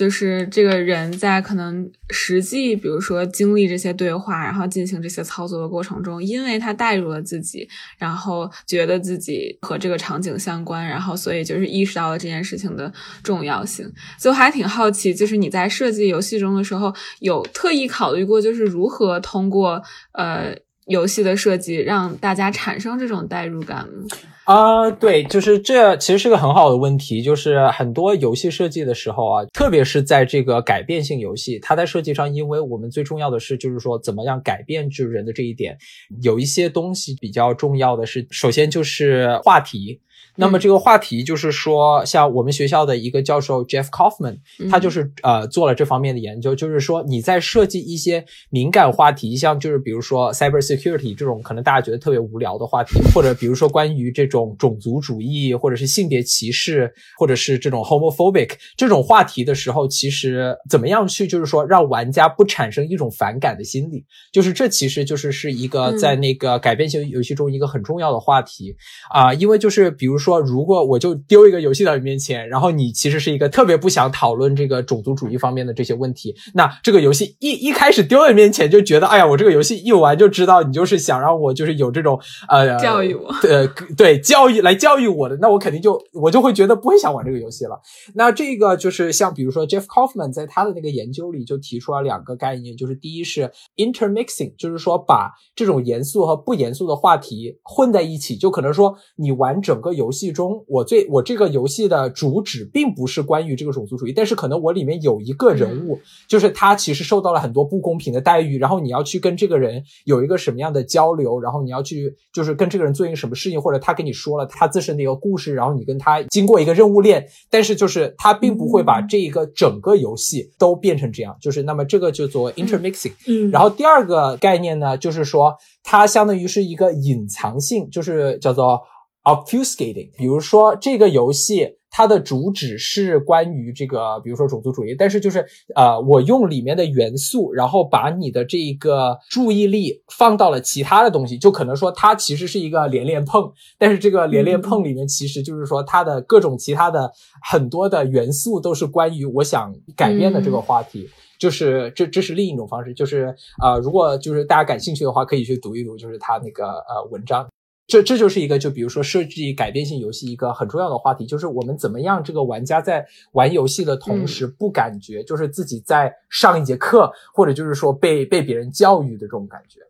就是这个人在可能实际，比如说经历这些对话，然后进行这些操作的过程中，因为他带入了自己，然后觉得自己和这个场景相关，然后所以就是意识到了这件事情的重要性。就还挺好奇，就是你在设计游戏中的时候，有特意考虑过，就是如何通过呃游戏的设计让大家产生这种代入感吗？
啊，对，就是这其实是个很好的问题。就是很多游戏设计的时候啊，特别是在这个改变性游戏，它在设计上，因为我们最重要的是，就是说怎么样改变就是人的这一点，有一些东西比较重要的是，首先就是话题。那么这个话题就是说，像我们学校的一个教授 Jeff Kaufman，他就是呃做了这方面的研究，就是说你在设计一些敏感话题，像就是比如说 cyber security 这种可能大家觉得特别无聊的话题，或者比如说关于这种种族主义，或者是性别歧视，或者是这种 homophobic 这种话题的时候，其实怎么样去就是说让玩家不产生一种反感的心理，就是这其实就是是一个在那个改变性游戏中一个很重要的话题。啊，因为就是比如。说，如果我就丢一个游戏到你面前，然后你其实是一个特别不想讨论这个种族主义方面的这些问题，那这个游戏一一开始丢在面前就觉得，哎呀，我这个游戏一玩就知道你就是想让我就是有这种呃
教育我，
呃 [laughs] 对教育来教育我的，那我肯定就我就会觉得不会想玩这个游戏了。那这个就是像比如说 Jeff Kaufman 在他的那个研究里就提出了两个概念，就是第一是 intermixing，就是说把这种严肃和不严肃的话题混在一起，就可能说你玩整个游游戏中，我最我这个游戏的主旨并不是关于这个种族主义，但是可能我里面有一个人物，就是他其实受到了很多不公平的待遇，然后你要去跟这个人有一个什么样的交流，然后你要去就是跟这个人做一个什么事情，或者他跟你说了他自身的一个故事，然后你跟他经过一个任务链，但是就是他并不会把这一个整个游戏都变成这样，就是那么这个就做 intermixing，
嗯，
然后第二个概念呢，就是说它相当于是一个隐藏性，就是叫做。Obfuscating，比如说这个游戏它的主旨是关于这个，比如说种族主义，但是就是呃，我用里面的元素，然后把你的这个注意力放到了其他的东西，就可能说它其实是一个连连碰，但是这个连连碰里面其实就是说它的各种其他的很多的元素都是关于我想改变的这个话题，就是这这是另一种方式，就是呃，如果就是大家感兴趣的话，可以去读一读，就是他那个呃文章。这这就是一个就比如说设计改变性游戏一个很重要的话题，就是我们怎么样这个玩家在玩游戏的同时不感觉就是自己在上一节课，或者就是说被被别人教育的这种感觉。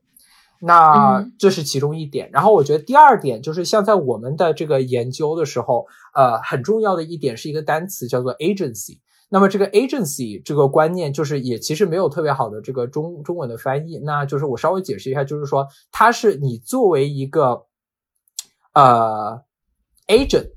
那这是其中一点，然后我觉得第二点就是像在我们的这个研究的时候，呃，很重要的一点是一个单词叫做 agency。那么这个 agency 这个观念就是也其实没有特别好的这个中中文的翻译，那就是我稍微解释一下，就是说它是你作为一个呃 agent。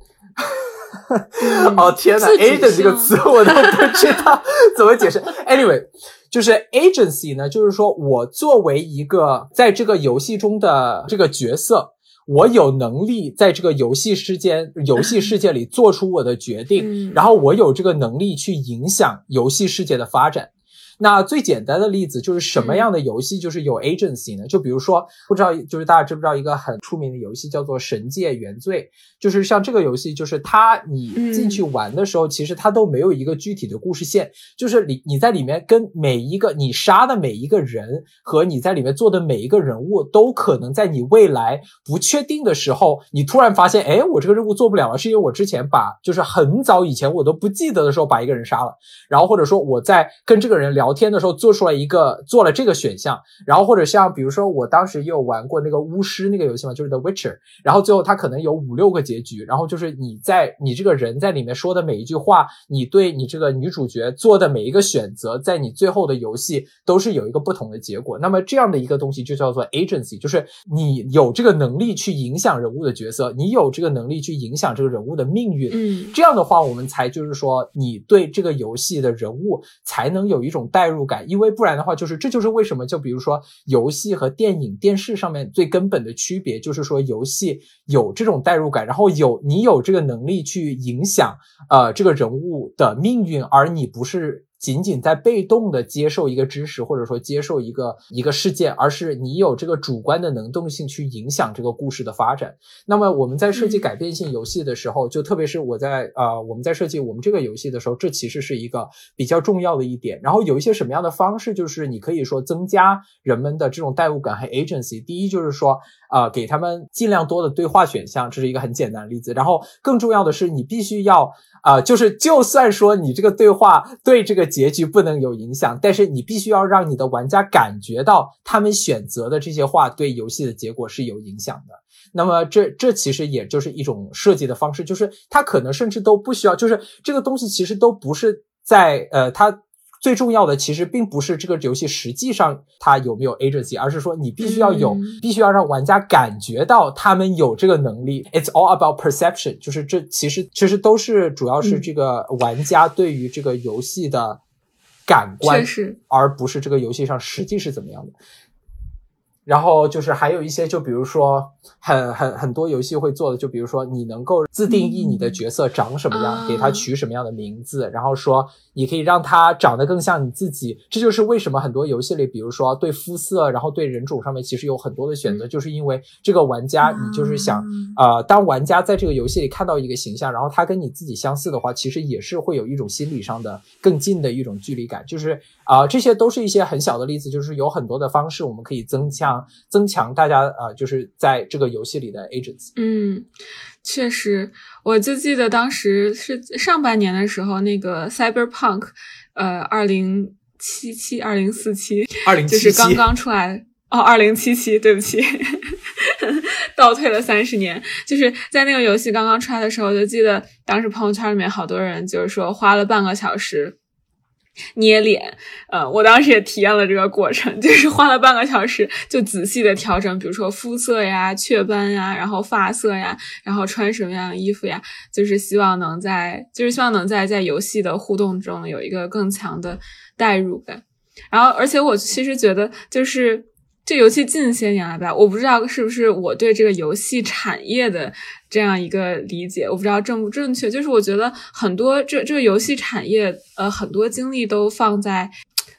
[laughs] 哦天呐 a g e n t 这个词我都不知道怎么解释。Anyway，就是 agency 呢，就是说我作为一个在这个游戏中的这个角色，我有能力在这个游戏世界游戏世界里做出我的决定，然后我有这个能力去影响游戏世界的发展。那最简单的例子就是什么样的游戏就是有 agency 呢？就比如说，不知道就是大家知不知道一个很出名的游戏叫做《神界原罪》？就是像这个游戏，就是它你进去玩的时候，其实它都没有一个具体的故事线，就是你你在里面跟每一个你杀的每一个人和你在里面做的每一个人物，都可能在你未来不确定的时候，你突然发现，哎，我这个任务做不了了，是因为我之前把就是很早以前我都不记得的时候把一个人杀了，然后或者说我在跟这个人聊。聊天的时候做出来一个做了这个选项，然后或者像比如说我当时也有玩过那个巫师那个游戏嘛，就是 The Witcher，然后最后它可能有五六个结局，然后就是你在你这个人在里面说的每一句话，你对你这个女主角做的每一个选择，在你最后的游戏都是有一个不同的结果。那么这样的一个东西就叫做 agency，就是你有这个能力去影响人物的角色，你有这个能力去影响这个人物的命运。
嗯，
这样的话我们才就是说你对这个游戏的人物才能有一种。代入感，因为不然的话，就是这就是为什么，就比如说游戏和电影、电视上面最根本的区别，就是说游戏有这种代入感，然后有你有这个能力去影响呃这个人物的命运，而你不是。仅仅在被动的接受一个知识，或者说接受一个一个事件，而是你有这个主观的能动性去影响这个故事的发展。那么我们在设计改变性游戏的时候，就特别是我在啊我们在设计我们这个游戏的时候，这其实是一个比较重要的一点。然后有一些什么样的方式，就是你可以说增加人们的这种代入感和 agency。第一就是说。啊，给他们尽量多的对话选项，这是一个很简单的例子。然后更重要的是，你必须要啊，就是就算说你这个对话对这个结局不能有影响，但是你必须要让你的玩家感觉到他们选择的这些话对游戏的结果是有影响的。那么这这其实也就是一种设计的方式，就是它可能甚至都不需要，就是这个东西其实都不是在呃它。最重要的其实并不是这个游戏实际上它有没有 agency，而是说你必须要有，必须要让玩家感觉到他们有这个能力。It's all about perception，就是这其实其实都是主要是这个玩家对于这个游戏的感官，而不是这个游戏上实际是怎么样的。然后就是还有一些，就比如说很很很多游戏会做的，就比如说你能够自定义你的角色长什么样，给他取什么样的名字，然后说你可以让他长得更像你自己。这就是为什么很多游戏里，比如说对肤色，然后对人种上面其实有很多的选择，就是因为这个玩家你就是想，呃，当玩家在这个游戏里看到一个形象，然后他跟你自己相似的话，其实也是会有一种心理上的更近的一种距离感。就是啊，这些都是一些很小的例子，就是有很多的方式我们可以增强。增强大家啊，就是在这个游戏里的 agents。
嗯，确实，我就记得当时是上半年的时候，那个 Cyberpunk，呃，二零七七、二零四七，
二零
就是刚刚出来哦，二零七七，对不起，[laughs] 倒退了三十年。就是在那个游戏刚刚出来的时候，就记得当时朋友圈里面好多人就是说花了半个小时。捏脸，呃，我当时也体验了这个过程，就是花了半个小时，就仔细的调整，比如说肤色呀、雀斑呀，然后发色呀，然后穿什么样的衣服呀，就是希望能在，就是希望能在在游戏的互动中有一个更强的代入感。然后，而且我其实觉得，就是这游戏近些年来吧，我不知道是不是我对这个游戏产业的。这样一个理解，我不知道正不正确。就是我觉得很多这这个游戏产业，呃，很多精力都放在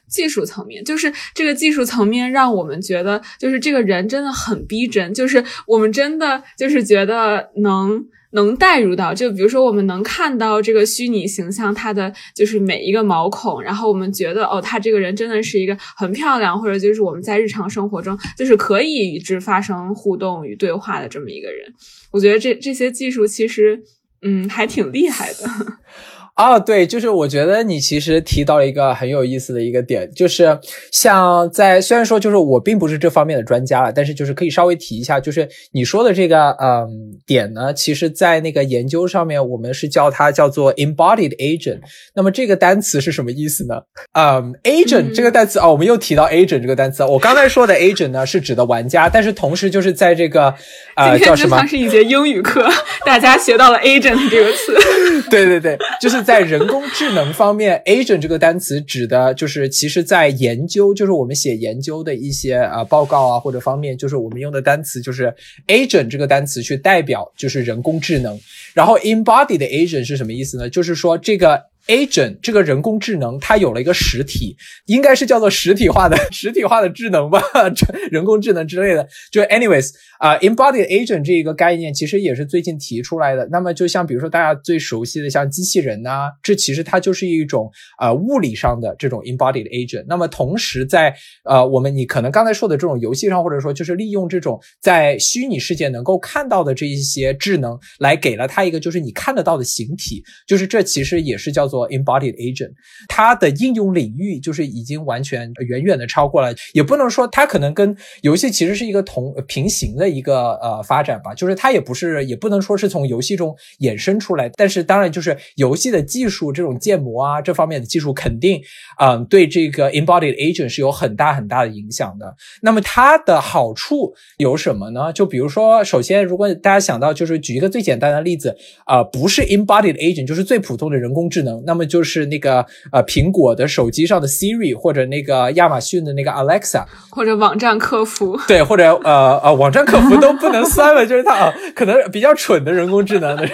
技术层面。就是这个技术层面让我们觉得，就是这个人真的很逼真，就是我们真的就是觉得能能带入到，就比如说我们能看到这个虚拟形象它的就是每一个毛孔，然后我们觉得哦，他这个人真的是一个很漂亮，或者就是我们在日常生活中就是可以与之发生互动与对话的这么一个人。我觉得这这些技术其实嗯还挺厉害的。[laughs]
啊，对，就是我觉得你其实提到了一个很有意思的一个点，就是像在虽然说就是我并不是这方面的专家了，但是就是可以稍微提一下，就是你说的这个嗯点呢，其实在那个研究上面，我们是叫它叫做 embodied agent。那么这个单词是什么意思呢？嗯，agent 这个单词啊，我们又提到 agent 这个单词。我刚才说的 agent 呢是指的玩家，但是同时就是在这个呃叫什么？
是一节英语课，大家学到了 agent 这个词。[laughs]
对对对，就是。在人工智能方面，[laughs] agent 这个单词指的就是，其实，在研究，就是我们写研究的一些啊报告啊或者方面，就是我们用的单词就是 agent 这个单词去代表就是人工智能。然后 embodied agent 是什么意思呢？就是说这个。Agent 这个人工智能，它有了一个实体，应该是叫做实体化的 [laughs] 实体化的智能吧，[laughs] 人工智能之类的。就 anyways 啊，embodied agent 这一个概念其实也是最近提出来的。那么就像比如说大家最熟悉的像机器人呐，这其实它就是一种呃物理上的这种 embodied agent。那么同时在呃我们你可能刚才说的这种游戏上，或者说就是利用这种在虚拟世界能够看到的这一些智能，来给了它一个就是你看得到的形体，就是这其实也是叫做。做 embodied agent，它的应用领域就是已经完全远远的超过了，也不能说它可能跟游戏其实是一个同平行的一个呃发展吧，就是它也不是，也不能说是从游戏中衍生出来，但是当然就是游戏的技术这种建模啊这方面的技术肯定嗯对这个 embodied agent 是有很大很大的影响的。那么它的好处有什么呢？就比如说，首先如果大家想到就是举一个最简单的例子啊，不是 embodied agent，就是最普通的人工智能。那么就是那个呃，苹果的手机上的 Siri，或者那个亚马逊的那个 Alexa，
或者网站客服，
对，或者呃呃，网站客服都不能算了，就是它啊，可能比较蠢的人工智能的人。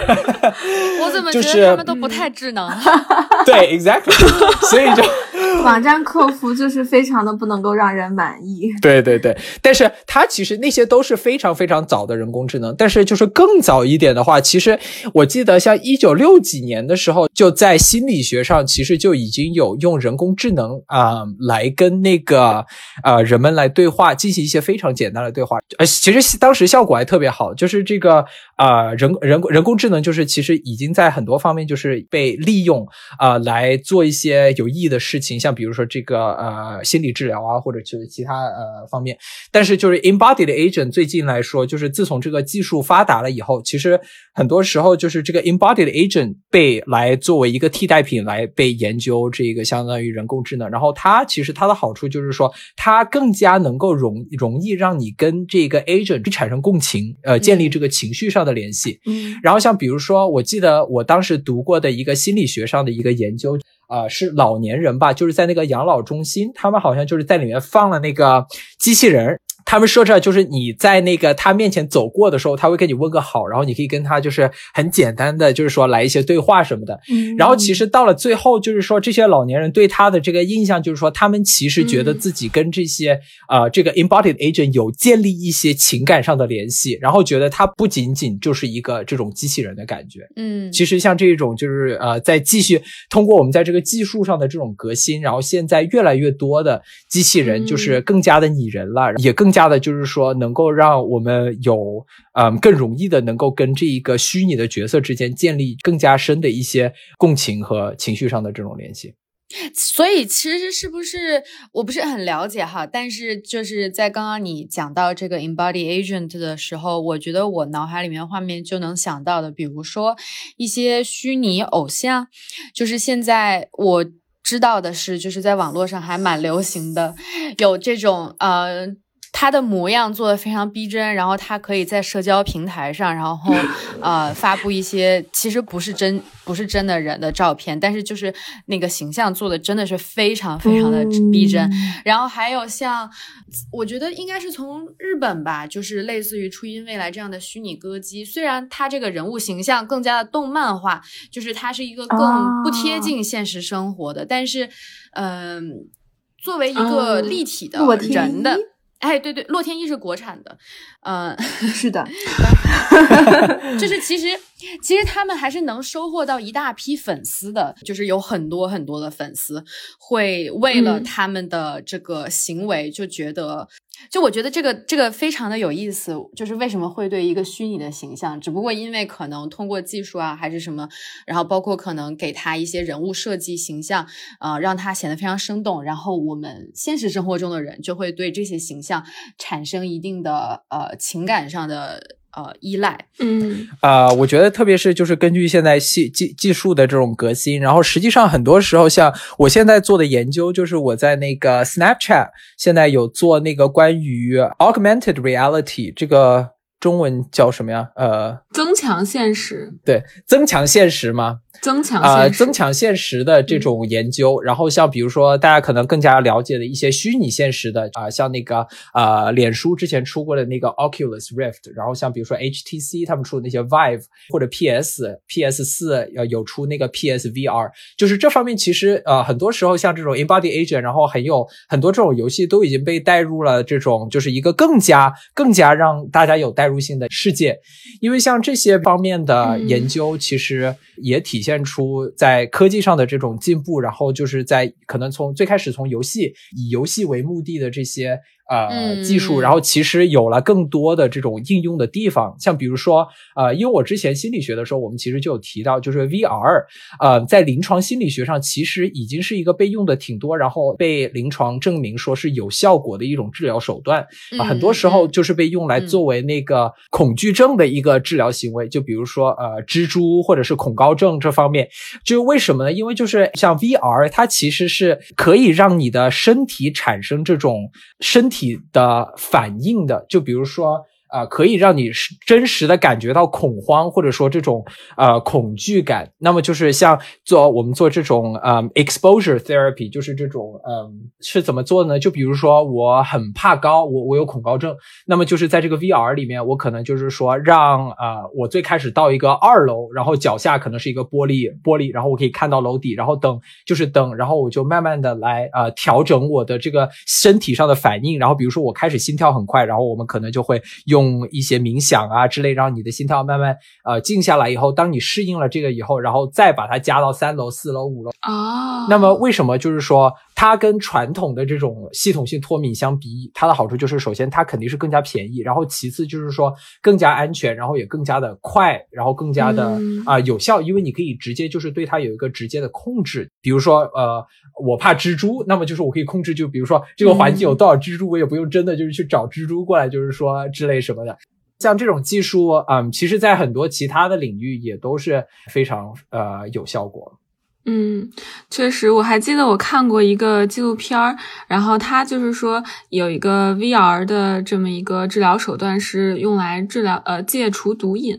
我怎么觉得他们都不太智能？
对，exactly，所以就 [laughs]
网站客服就是非常的不能够让人满意。[laughs]
对对对，但是它其实那些都是非常非常早的人工智能，但是就是更早一点的话，其实我记得像一九六几年的时候，就在心理学上其实就已经有用人工智能啊来跟那个呃人们来对话，进行一些非常简单的对话。呃，其实当时效果还特别好，就是这个啊人人人工智能就是其实已经在很多方面就是被利用啊来做一些有意义的事情，像比如说这个呃心理治疗啊，或者是其他呃方面。但是就是 embodied agent 最近来说，就是自从这个技术发达了以后，其实很多时候就是这个 embodied agent 被来作为一个替代。代品来被研究，这个相当于人工智能。然后它其实它的好处就是说，它更加能够容容易让你跟这个 agent 产生共情，呃，建立这个情绪上的联系。
嗯。
然后像比如说，我记得我当时读过的一个心理学上的一个研究，啊，是老年人吧，就是在那个养老中心，他们好像就是在里面放了那个机器人。他们设置就是你在那个他面前走过的时候，他会跟你问个好，然后你可以跟他就是很简单的就是说来一些对话什么的。
嗯，
然后其实到了最后，就是说这些老年人对他的这个印象就是说，他们其实觉得自己跟这些呃这个 embodied agent 有建立一些情感上的联系，然后觉得他不仅仅就是一个这种机器人的感觉。
嗯，
其实像这种就是呃在继续通过我们在这个技术上的这种革新，然后现在越来越多的机器人就是更加的拟人了，也更。加的就是说，能够让我们有嗯更容易的能够跟这一个虚拟的角色之间建立更加深的一些共情和情绪上的这种联系。
所以其实是不是我不是很了解哈，但是就是在刚刚你讲到这个 embody agent 的时候，我觉得我脑海里面画面就能想到的，比如说一些虚拟偶像，就是现在我知道的是，就是在网络上还蛮流行的，有这种呃。他的模样做的非常逼真，然后他可以在社交平台上，然后 [laughs] 呃发布一些其实不是真不是真的人的照片，但是就是那个形象做的真的是非常非常的逼真。然后还有像我觉得应该是从日本吧，就是类似于初音未来这样的虚拟歌姬，虽然他这个人物形象更加的动漫化，就是他是一个更不贴近现实生活的，但是嗯，作为一个立体的人的。哎，对对，洛天依是国产的，呃，[laughs]
是的，
就是 [laughs] 其实其实他们还是能收获到一大批粉丝的，就是有很多很多的粉丝会为了他们的这个行为就觉得。就我觉得这个这个非常的有意思，就是为什么会对一个虚拟的形象，只不过因为可能通过技术啊还是什么，然后包括可能给他一些人物设计形象，呃，让他显得非常生动，然后我们现实生活中的人就会对这些形象产生一定的呃情感上的。呃，依赖，
嗯，
啊，我觉得特别是就是根据现在技技技术的这种革新，然后实际上很多时候，像我现在做的研究，就是我在那个 Snapchat 现在有做那个关于 augmented reality 这个中文叫什么呀？呃，
增强现实，
对，增强现实吗？
增强
啊，增强现实的这种研究，然后像比如说大家可能更加了解的一些虚拟现实的啊，像那个呃，脸书之前出过的那个 Oculus Rift，然后像比如说 HTC 他们出的那些 Vive 或者 PS PS 四呃有出那个 PS VR，就是这方面其实呃很多时候像这种 Embody Agent，然后很有很多这种游戏都已经被带入了这种就是一个更加更加让大家有代入性的世界，因为像这些方面的研究其实也体现。现出在科技上的这种进步，然后就是在可能从最开始从游戏以游戏为目的的这些。呃，技术，然后其实有了更多的这种应用的地方，像比如说，呃，因为我之前心理学的时候，我们其实就有提到，就是 VR，呃，在临床心理学上其实已经是一个被用的挺多，然后被临床证明说是有效果的一种治疗手段，啊，很多时候就是被用来作为那个恐惧症的一个治疗行为，就比如说呃，蜘蛛或者是恐高症这方面，就为什么呢？因为就是像 VR，它其实是可以让你的身体产生这种身体。的反应的，就比如说。啊，可以让你真实的感觉到恐慌，或者说这种呃恐惧感。那么就是像做我们做这种呃 exposure therapy，就是这种嗯是怎么做呢？就比如说我很怕高，我我有恐高症，那么就是在这个 VR 里面，我可能就是说让啊我最开始到一个二楼，然后脚下可能是一个玻璃玻璃，然后我可以看到楼底，然后等就是等，然后我就慢慢的来呃调整我的这个身体上的反应，然后比如说我开始心跳很快，然后我们可能就会用。用一些冥想啊之类，让你的心跳慢慢呃静下来以后，当你适应了这个以后，然后再把它加到三楼、四楼、五楼
啊。
那么为什么就是说它跟传统的这种系统性脱敏相比，它的好处就是首先它肯定是更加便宜，然后其次就是说更加安全，然后也更加的快，然后更加的啊有效，因为你可以直接就是对它有一个直接的控制。比如说呃我怕蜘蛛，那么就是我可以控制，就比如说这个环境有多少蜘蛛，我也不用真的就是去找蜘蛛过来，就是说之类什。什么的，像这种技术，嗯，其实，在很多其他的领域也都是非常呃有效果。
嗯，确实，我还记得我看过一个纪录片儿，然后他就是说有一个 VR 的这么一个治疗手段是用来治疗呃戒除毒瘾。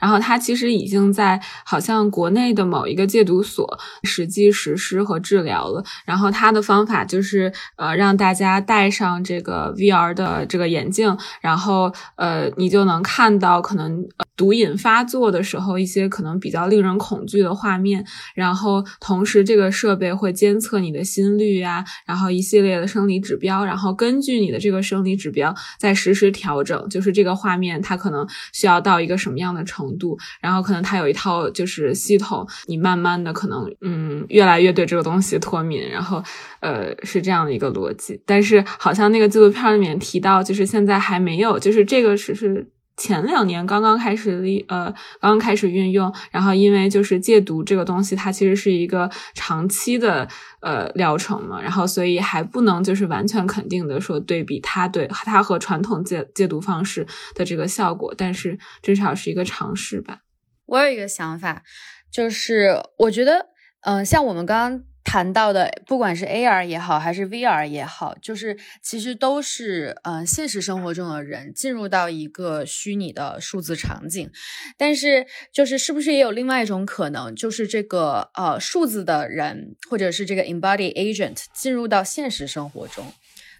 然后它其实已经在好像国内的某一个戒毒所实际实施和治疗了。然后它的方法就是呃让大家戴上这个 VR 的这个眼镜，然后呃你就能看到可能毒瘾发作的时候一些可能比较令人恐惧的画面。然后同时这个设备会监测你的心率呀，然后一系列的生理指标，然后根据你的这个生理指标再实时调整，就是这个画面它可能需要到一个什么样的。程度，然后可能他有一套就是系统，你慢慢的可能嗯越来越对这个东西脱敏，然后呃是这样的一个逻辑。但是好像那个纪录片里面提到，就是现在还没有，就是这个只是前两年刚刚开始呃刚刚开始运用，然后因为就是戒毒这个东西，它其实是一个长期的呃疗程嘛，然后所以还不能就是完全肯定的说对比它对它和传统戒戒毒方式的这个效果，但是至少是一个尝试吧。
我有一个想法，就是我觉得嗯，像我们刚刚。谈到的，不管是 AR 也好，还是 VR 也好，就是其实都是呃现实生活中的人进入到一个虚拟的数字场景。但是，就是是不是也有另外一种可能，就是这个呃数字的人，或者是这个 embody agent 进入到现实生活中，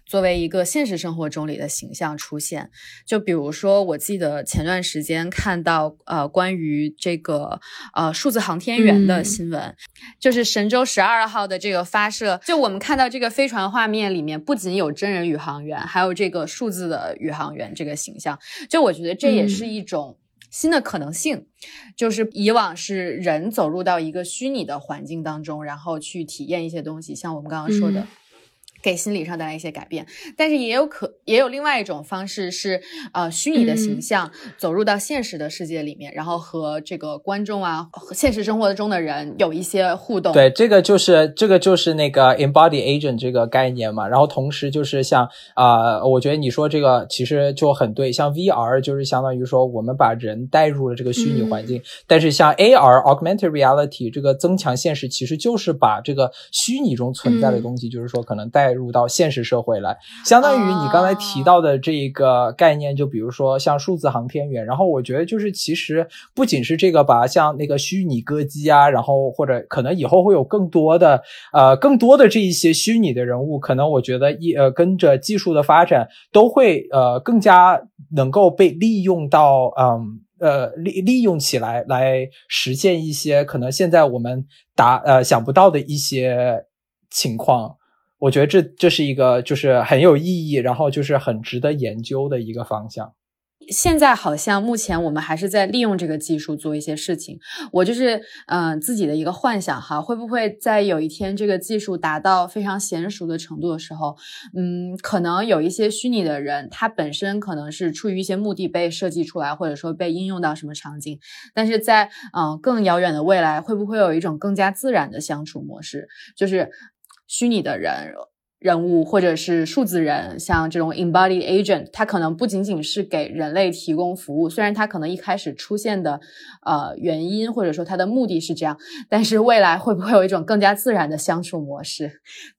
作为一个现实生活中里的形象出现。就比如说，我记得前段时间看到呃关于这个呃数字航天员的新闻，就是神舟十二号的这个发射，就我们看到这个飞船画面里面不仅有真人宇航员，还有这个数字的宇航员这个形象。就我觉得这也是一种新的可能性，就是以往是人走入到一个虚拟的环境当中，然后去体验一些东西，像我们刚刚说的。给心理上带来一些改变，但是也有可也有另外一种方式是，呃，虚拟的形象走入到现实的世界里面，然后和这个观众啊，和现实生活中的人有一些互动。
对，这个就是这个就是那个 embody agent 这个概念嘛。然后同时就是像啊，我觉得你说这个其实就很对，像 VR 就是相当于说我们把人带入了这个虚拟环境，但是像 AR augmented reality 这个增强现实，其实就是把这个虚拟中存在的东西，就是说可能带。入到现实社会来，相当于你刚才提到的这一个概念，就比如说像数字航天员，然后我觉得就是其实不仅是这个吧，像那个虚拟歌姬啊，然后或者可能以后会有更多的呃更多的这一些虚拟的人物，可能我觉得一呃跟着技术的发展，都会呃更加能够被利用到，嗯呃利利用起来来实现一些可能现在我们达呃想不到的一些情况。我觉得这这是一个就是很有意义，然后就是很值得研究的一个方向。
现在好像目前我们还是在利用这个技术做一些事情。我就是嗯自己的一个幻想哈，会不会在有一天这个技术达到非常娴熟的程度的时候，嗯，可能有一些虚拟的人，他本身可能是出于一些目的被设计出来，或者说被应用到什么场景，但是在嗯更遥远的未来，会不会有一种更加自然的相处模式，就是。虚拟的人人物或者是数字人，像这种 embodied agent，它可能不仅仅是给人类提供服务。虽然它可能一开始出现的呃原因或者说它的目的是这样，但是未来会不会有一种更加自然的相处模式？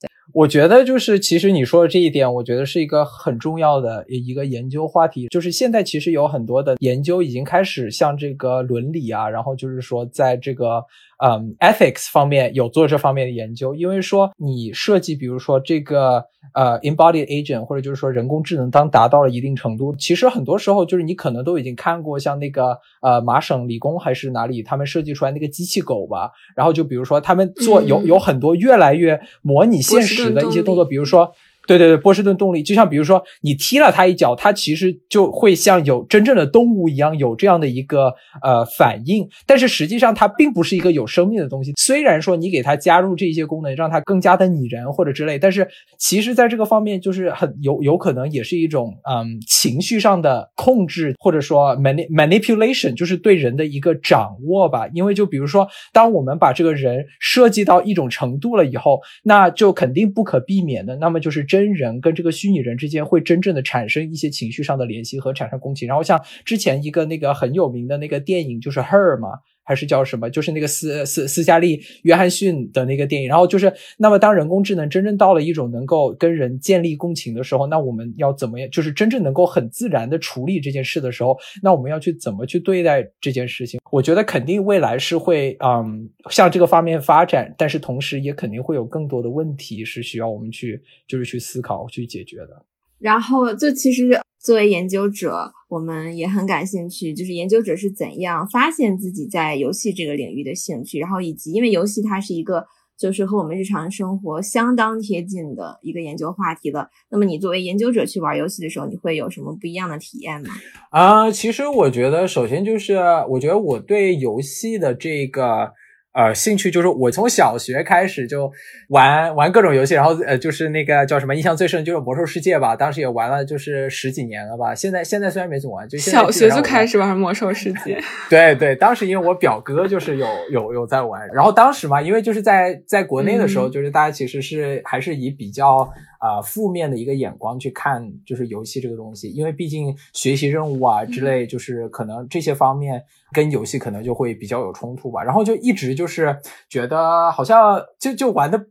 对。
我觉得就是，其实你说的这一点，我觉得是一个很重要的一个研究话题。就是现在其实有很多的研究已经开始像这个伦理啊，然后就是说在这个嗯 ethics 方面有做这方面的研究。因为说你设计，比如说这个呃 embodied agent，或者就是说人工智能当达到了一定程度，其实很多时候就是你可能都已经看过像那个呃麻省理工还是哪里他们设计出来那个机器狗吧。然后就比如说他们做有有很多越来越模拟现实。的一些动作，比如说。对对对，波士顿动力就像比如说你踢了它一脚，它其实就会像有真正的动物一样有这样的一个呃反应，但是实际上它并不是一个有生命的东西。虽然说你给它加入这些功能，让它更加的拟人或者之类，但是其实在这个方面就是很有有可能也是一种嗯情绪上的控制，或者说 mani manipulation，就是对人的一个掌握吧。因为就比如说，当我们把这个人设计到一种程度了以后，那就肯定不可避免的，那么就是。真人跟这个虚拟人之间会真正的产生一些情绪上的联系和产生共情，然后像之前一个那个很有名的那个电影就是《Her》嘛。还是叫什么？就是那个斯斯斯嘉丽·约翰逊的那个电影。然后就是，那么当人工智能真正到了一种能够跟人建立共情的时候，那我们要怎么样？就是真正能够很自然的处理这件事的时候，那我们要去怎么去对待这件事情？我觉得肯定未来是会嗯向这个方面发展，但是同时也肯定会有更多的问题是需要我们去就是去思考去解决的。
然后就其实。作为研究者，我们也很感兴趣，就是研究者是怎样发现自己在游戏这个领域的兴趣，然后以及因为游戏它是一个就是和我们日常生活相当贴近的一个研究话题了。那么你作为研究者去玩游戏的时候，你会有什么不一样的体验吗？
啊，其实我觉得，首先就是我觉得我对游戏的这个。呃，兴趣就是我从小学开始就玩玩各种游戏，然后呃，就是那个叫什么，印象最深就是魔兽世界吧，当时也玩了就是十几年了吧。现在现在虽然没怎么玩，就
小学就开始玩魔兽世界。[laughs]
对对，当时因为我表哥就是有有有在玩，然后当时嘛，因为就是在在国内的时候，就是大家其实是还是以比较。啊，负面的一个眼光去看，就是游戏这个东西，因为毕竟学习任务啊之类，就是可能这些方面跟游戏可能就会比较有冲突吧。然后就一直就是觉得好像就就玩的。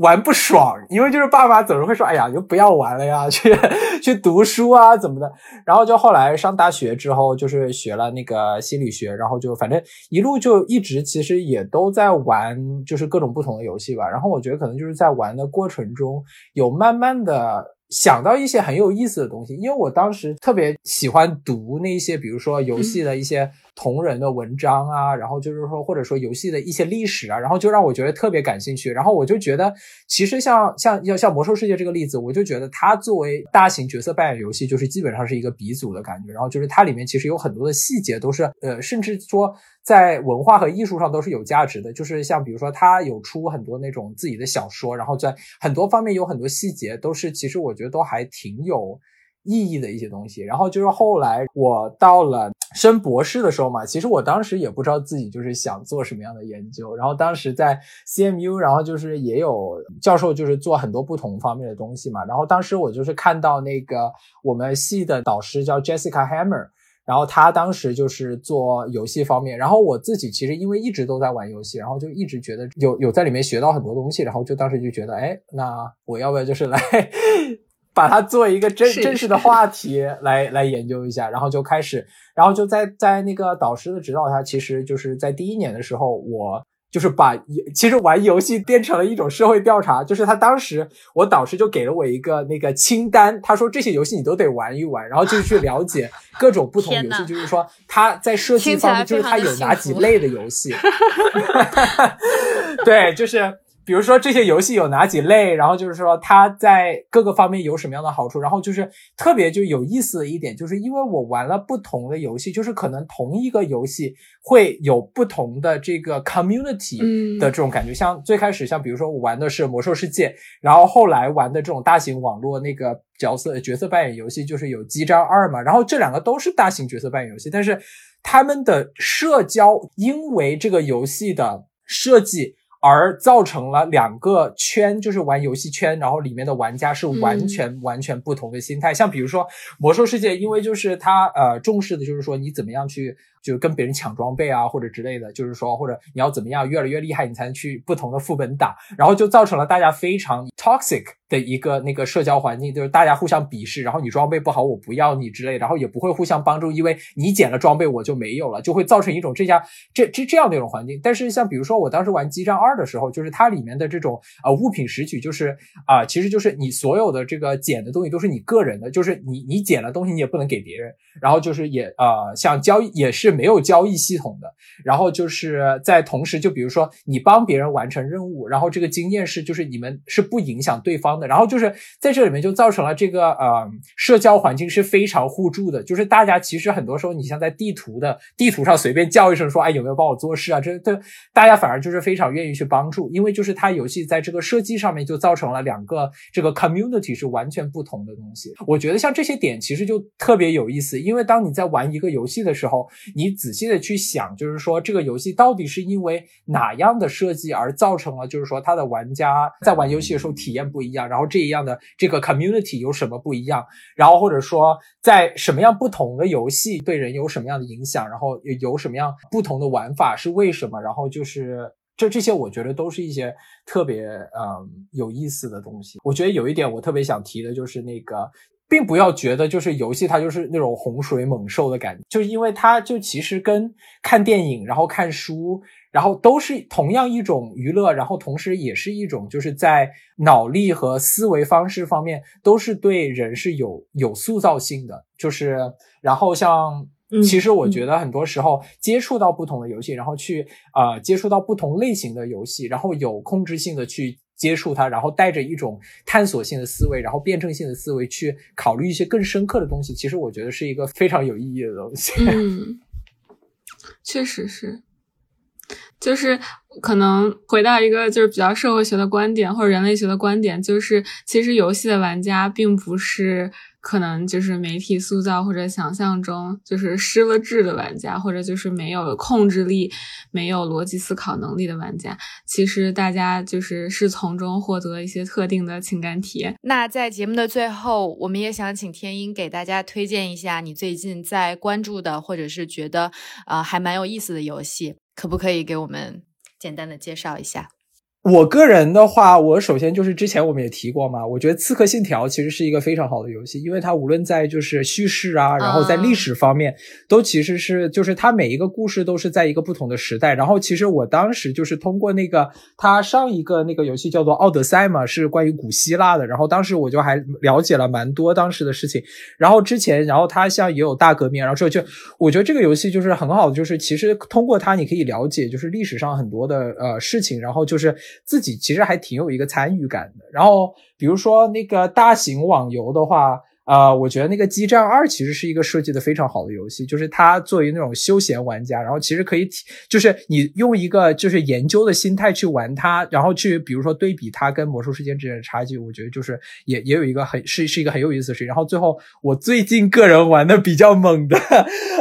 玩不爽，因为就是爸爸总是会说：“哎呀，就不要玩了呀，去 [laughs] 去读书啊，怎么的。”然后就后来上大学之后，就是学了那个心理学，然后就反正一路就一直其实也都在玩，就是各种不同的游戏吧。然后我觉得可能就是在玩的过程中，有慢慢的想到一些很有意思的东西，因为我当时特别喜欢读那些，比如说游戏的一些同人的文章啊，然后就是说或者说游戏的一些历史啊，然后就让我觉得特别感兴趣。然后我就觉得，其实像像要像魔兽世界这个例子，我就觉得它作为大型角色扮演游戏，就是基本上是一个鼻祖的感觉。然后就是它里面其实有很多的细节都是呃，甚至说在文化和艺术上都是有价值的。就是像比如说它有出很多那种自己的小说，然后在很多方面有很多细节都是其实我。觉得都还挺有意义的一些东西。然后就是后来我到了升博士的时候嘛，其实我当时也不知道自己就是想做什么样的研究。然后当时在 CMU，然后就是也有教授就是做很多不同方面的东西嘛。然后当时我就是看到那个我们系的导师叫 Jessica Hammer，然后他当时就是做游戏方面。然后我自己其实因为一直都在玩游戏，然后就一直觉得有有在里面学到很多东西。然后就当时就觉得，哎，那我要不要就是来。把它做一个正正式的话题来来研究一下，然后就开始，然后就在在那个导师的指导下，其实就是在第一年的时候，我就是把其实玩游戏变成了一种社会调查，就是他当时我导师就给了我一个那个清单，他说这些游戏你都得玩一玩，然后就去了解各种不同游戏，就是说他在设计方面，就是他有哪几类的游戏，[laughs] 对，就是。比如说这些游戏有哪几类，然后就是说它在各个方面有什么样的好处，然后就是特别就有意思的一点，就是因为我玩了不同的游戏，就是可能同一个游戏会有不同的这个 community 的这种感觉。像最开始，像比如说我玩的是魔兽世界，然后后来玩的这种大型网络那个角色角色扮演游戏，就是有激战二嘛，然后这两个都是大型角色扮演游戏，但是他们的社交因为这个游戏的设计。而造成了两个圈，就是玩游戏圈，然后里面的玩家是完全完全不同的心态。像比如说魔兽世界，因为就是它呃重视的就是说你怎么样去。就跟别人抢装备啊，或者之类的，就是说，或者你要怎么样越来越厉害，你才能去不同的副本打，然后就造成了大家非常 toxic 的一个那个社交环境，就是大家互相鄙视，然后你装备不好，我不要你之类，然后也不会互相帮助，因为你捡了装备我就没有了，就会造成一种这样这这这样的一种环境。但是像比如说我当时玩激战二的时候，就是它里面的这种呃物品拾取，就是啊，其实就是你所有的这个捡的东西都是你个人的，就是你你捡了东西你也不能给别人，然后就是也呃像交易也是。没有交易系统的，然后就是在同时，就比如说你帮别人完成任务，然后这个经验是就是你们是不影响对方的，然后就是在这里面就造成了这个呃社交环境是非常互助的，就是大家其实很多时候你像在地图的地图上随便叫一声说哎有没有帮我做事啊，这这大家反而就是非常愿意去帮助，因为就是它游戏在这个设计上面就造成了两个这个 community 是完全不同的东西。我觉得像这些点其实就特别有意思，因为当你在玩一个游戏的时候。你仔细的去想，就是说这个游戏到底是因为哪样的设计而造成了，就是说它的玩家在玩游戏的时候体验不一样，然后这一样的这个 community 有什么不一样，然后或者说在什么样不同的游戏对人有什么样的影响，然后有什么样不同的玩法是为什么，然后就是这这些我觉得都是一些特别嗯有意思的东西。我觉得有一点我特别想提的就是那个。并不要觉得就是游戏它就是那种洪水猛兽的感觉，就是因为它就其实跟看电影，然后看书，然后都是同样一种娱乐，然后同时也是一种就是在脑力和思维方式方面都是对人是有有塑造性的。就是然后像其实我觉得很多时候接触到不同的游戏，然后去呃接触到不同类型的游戏，然后有控制性的去。接触它，然后带着一种探索性的思维，然后辩证性的思维去考虑一些更深刻的东西。其实我觉得是一个非常有意义的东西。
嗯，确实是，就是可能回到一个就是比较社会学的观点或者人类学的观点，就是其实游戏的玩家并不是。可能就是媒体塑造或者想象中就是失了智的玩家，或者就是没有控制力、没有逻辑思考能力的玩家。其实大家就是是从中获得一些特定的情感体验。
那在节目的最后，我们也想请天音给大家推荐一下你最近在关注的，或者是觉得呃还蛮有意思的游戏，可不可以给我们简单的介绍一下？
我个人的话，我首先就是之前我们也提过嘛，我觉得《刺客信条》其实是一个非常好的游戏，因为它无论在就是叙事啊，然后在历史方面，都其实是就是它每一个故事都是在一个不同的时代。然后其实我当时就是通过那个它上一个那个游戏叫做《奥德赛》嘛，是关于古希腊的。然后当时我就还了解了蛮多当时的事情。然后之前，然后它像也有大革命，然后这就我觉得这个游戏就是很好的，就是其实通过它你可以了解就是历史上很多的呃事情，然后就是。自己其实还挺有一个参与感的。然后，比如说那个大型网游的话。啊，我觉得那个《激战二》其实是一个设计的非常好的游戏，就是它作为那种休闲玩家，然后其实可以体，就是你用一个就是研究的心态去玩它，然后去比如说对比它跟《魔兽世界》之间的差距，我觉得就是也也有一个很是是一个很有意思的事情。然后最后我最近个人玩的比较猛的，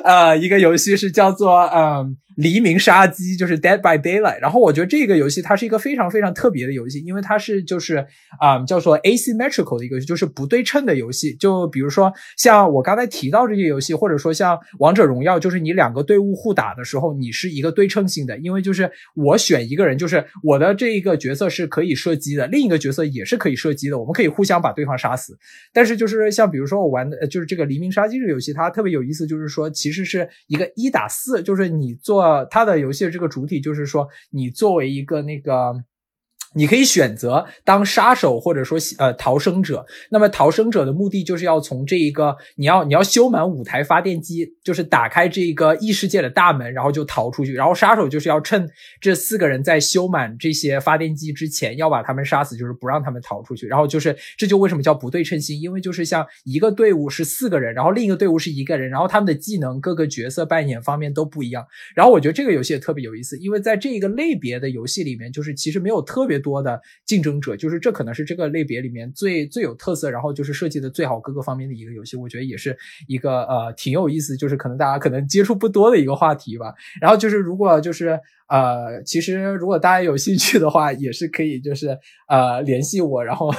呃，一个游戏是叫做嗯《黎明杀机》，就是 Dead by Daylight。然后我觉得这个游戏它是一个非常非常特别的游戏，因为它是就是啊叫做 asymmetrical 的一个，就是不对称的游戏，就。就比如说像我刚才提到这些游戏，或者说像王者荣耀，就是你两个队伍互打的时候，你是一个对称性的，因为就是我选一个人，就是我的这一个角色是可以射击的，另一个角色也是可以射击的，我们可以互相把对方杀死。但是就是像比如说我玩的就是这个黎明杀机这个游戏，它特别有意思，就是说其实是一个一打四，就是你做它的游戏的这个主体，就是说你作为一个那个。你可以选择当杀手，或者说呃逃生者。那么逃生者的目的就是要从这一个你要你要修满五台发电机，就是打开这个异世界的大门，然后就逃出去。然后杀手就是要趁这四个人在修满这些发电机之前，要把他们杀死，就是不让他们逃出去。然后就是这就为什么叫不对称性，因为就是像一个队伍是四个人，然后另一个队伍是一个人，然后他们的技能各个角色扮演方面都不一样。然后我觉得这个游戏也特别有意思，因为在这一个类别的游戏里面，就是其实没有特别。多的竞争者，就是这可能是这个类别里面最最有特色，然后就是设计的最好各个方面的一个游戏，我觉得也是一个呃挺有意思，就是可能大家可能接触不多的一个话题吧。然后就是如果就是呃，其实如果大家有兴趣的话，也是可以就是呃联系我，然后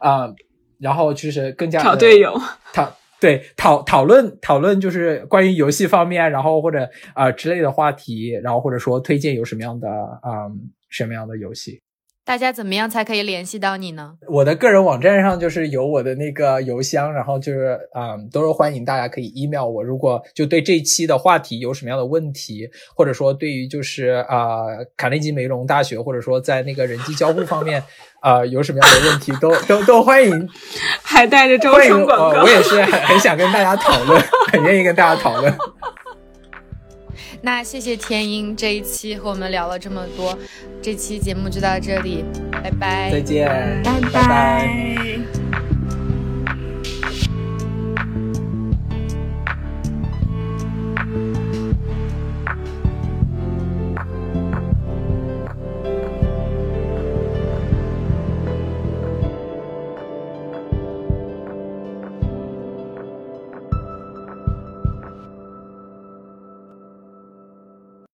啊，[laughs] 然后就是更加
找队友
讨对讨讨论讨论就是关于游戏方面，然后或者啊之类的话题，然后或者说推荐有什么样的啊。什么样的游戏？
大家怎么样才可以联系到你呢？
我的个人网站上就是有我的那个邮箱，然后就是啊，都是欢迎大家可以 email 我。如果就对这期的话题有什么样的问题，或者说对于就是啊卡内基梅隆大学，或者说在那个人机交互方面啊有什么样的问题，都都都欢迎。
还带着招生广告，
我也是很很想跟大家讨论，很愿意跟大家讨论。
那谢谢天音这一期和我们聊了这么多，这期节目就到这里，拜拜，
再见，
拜拜。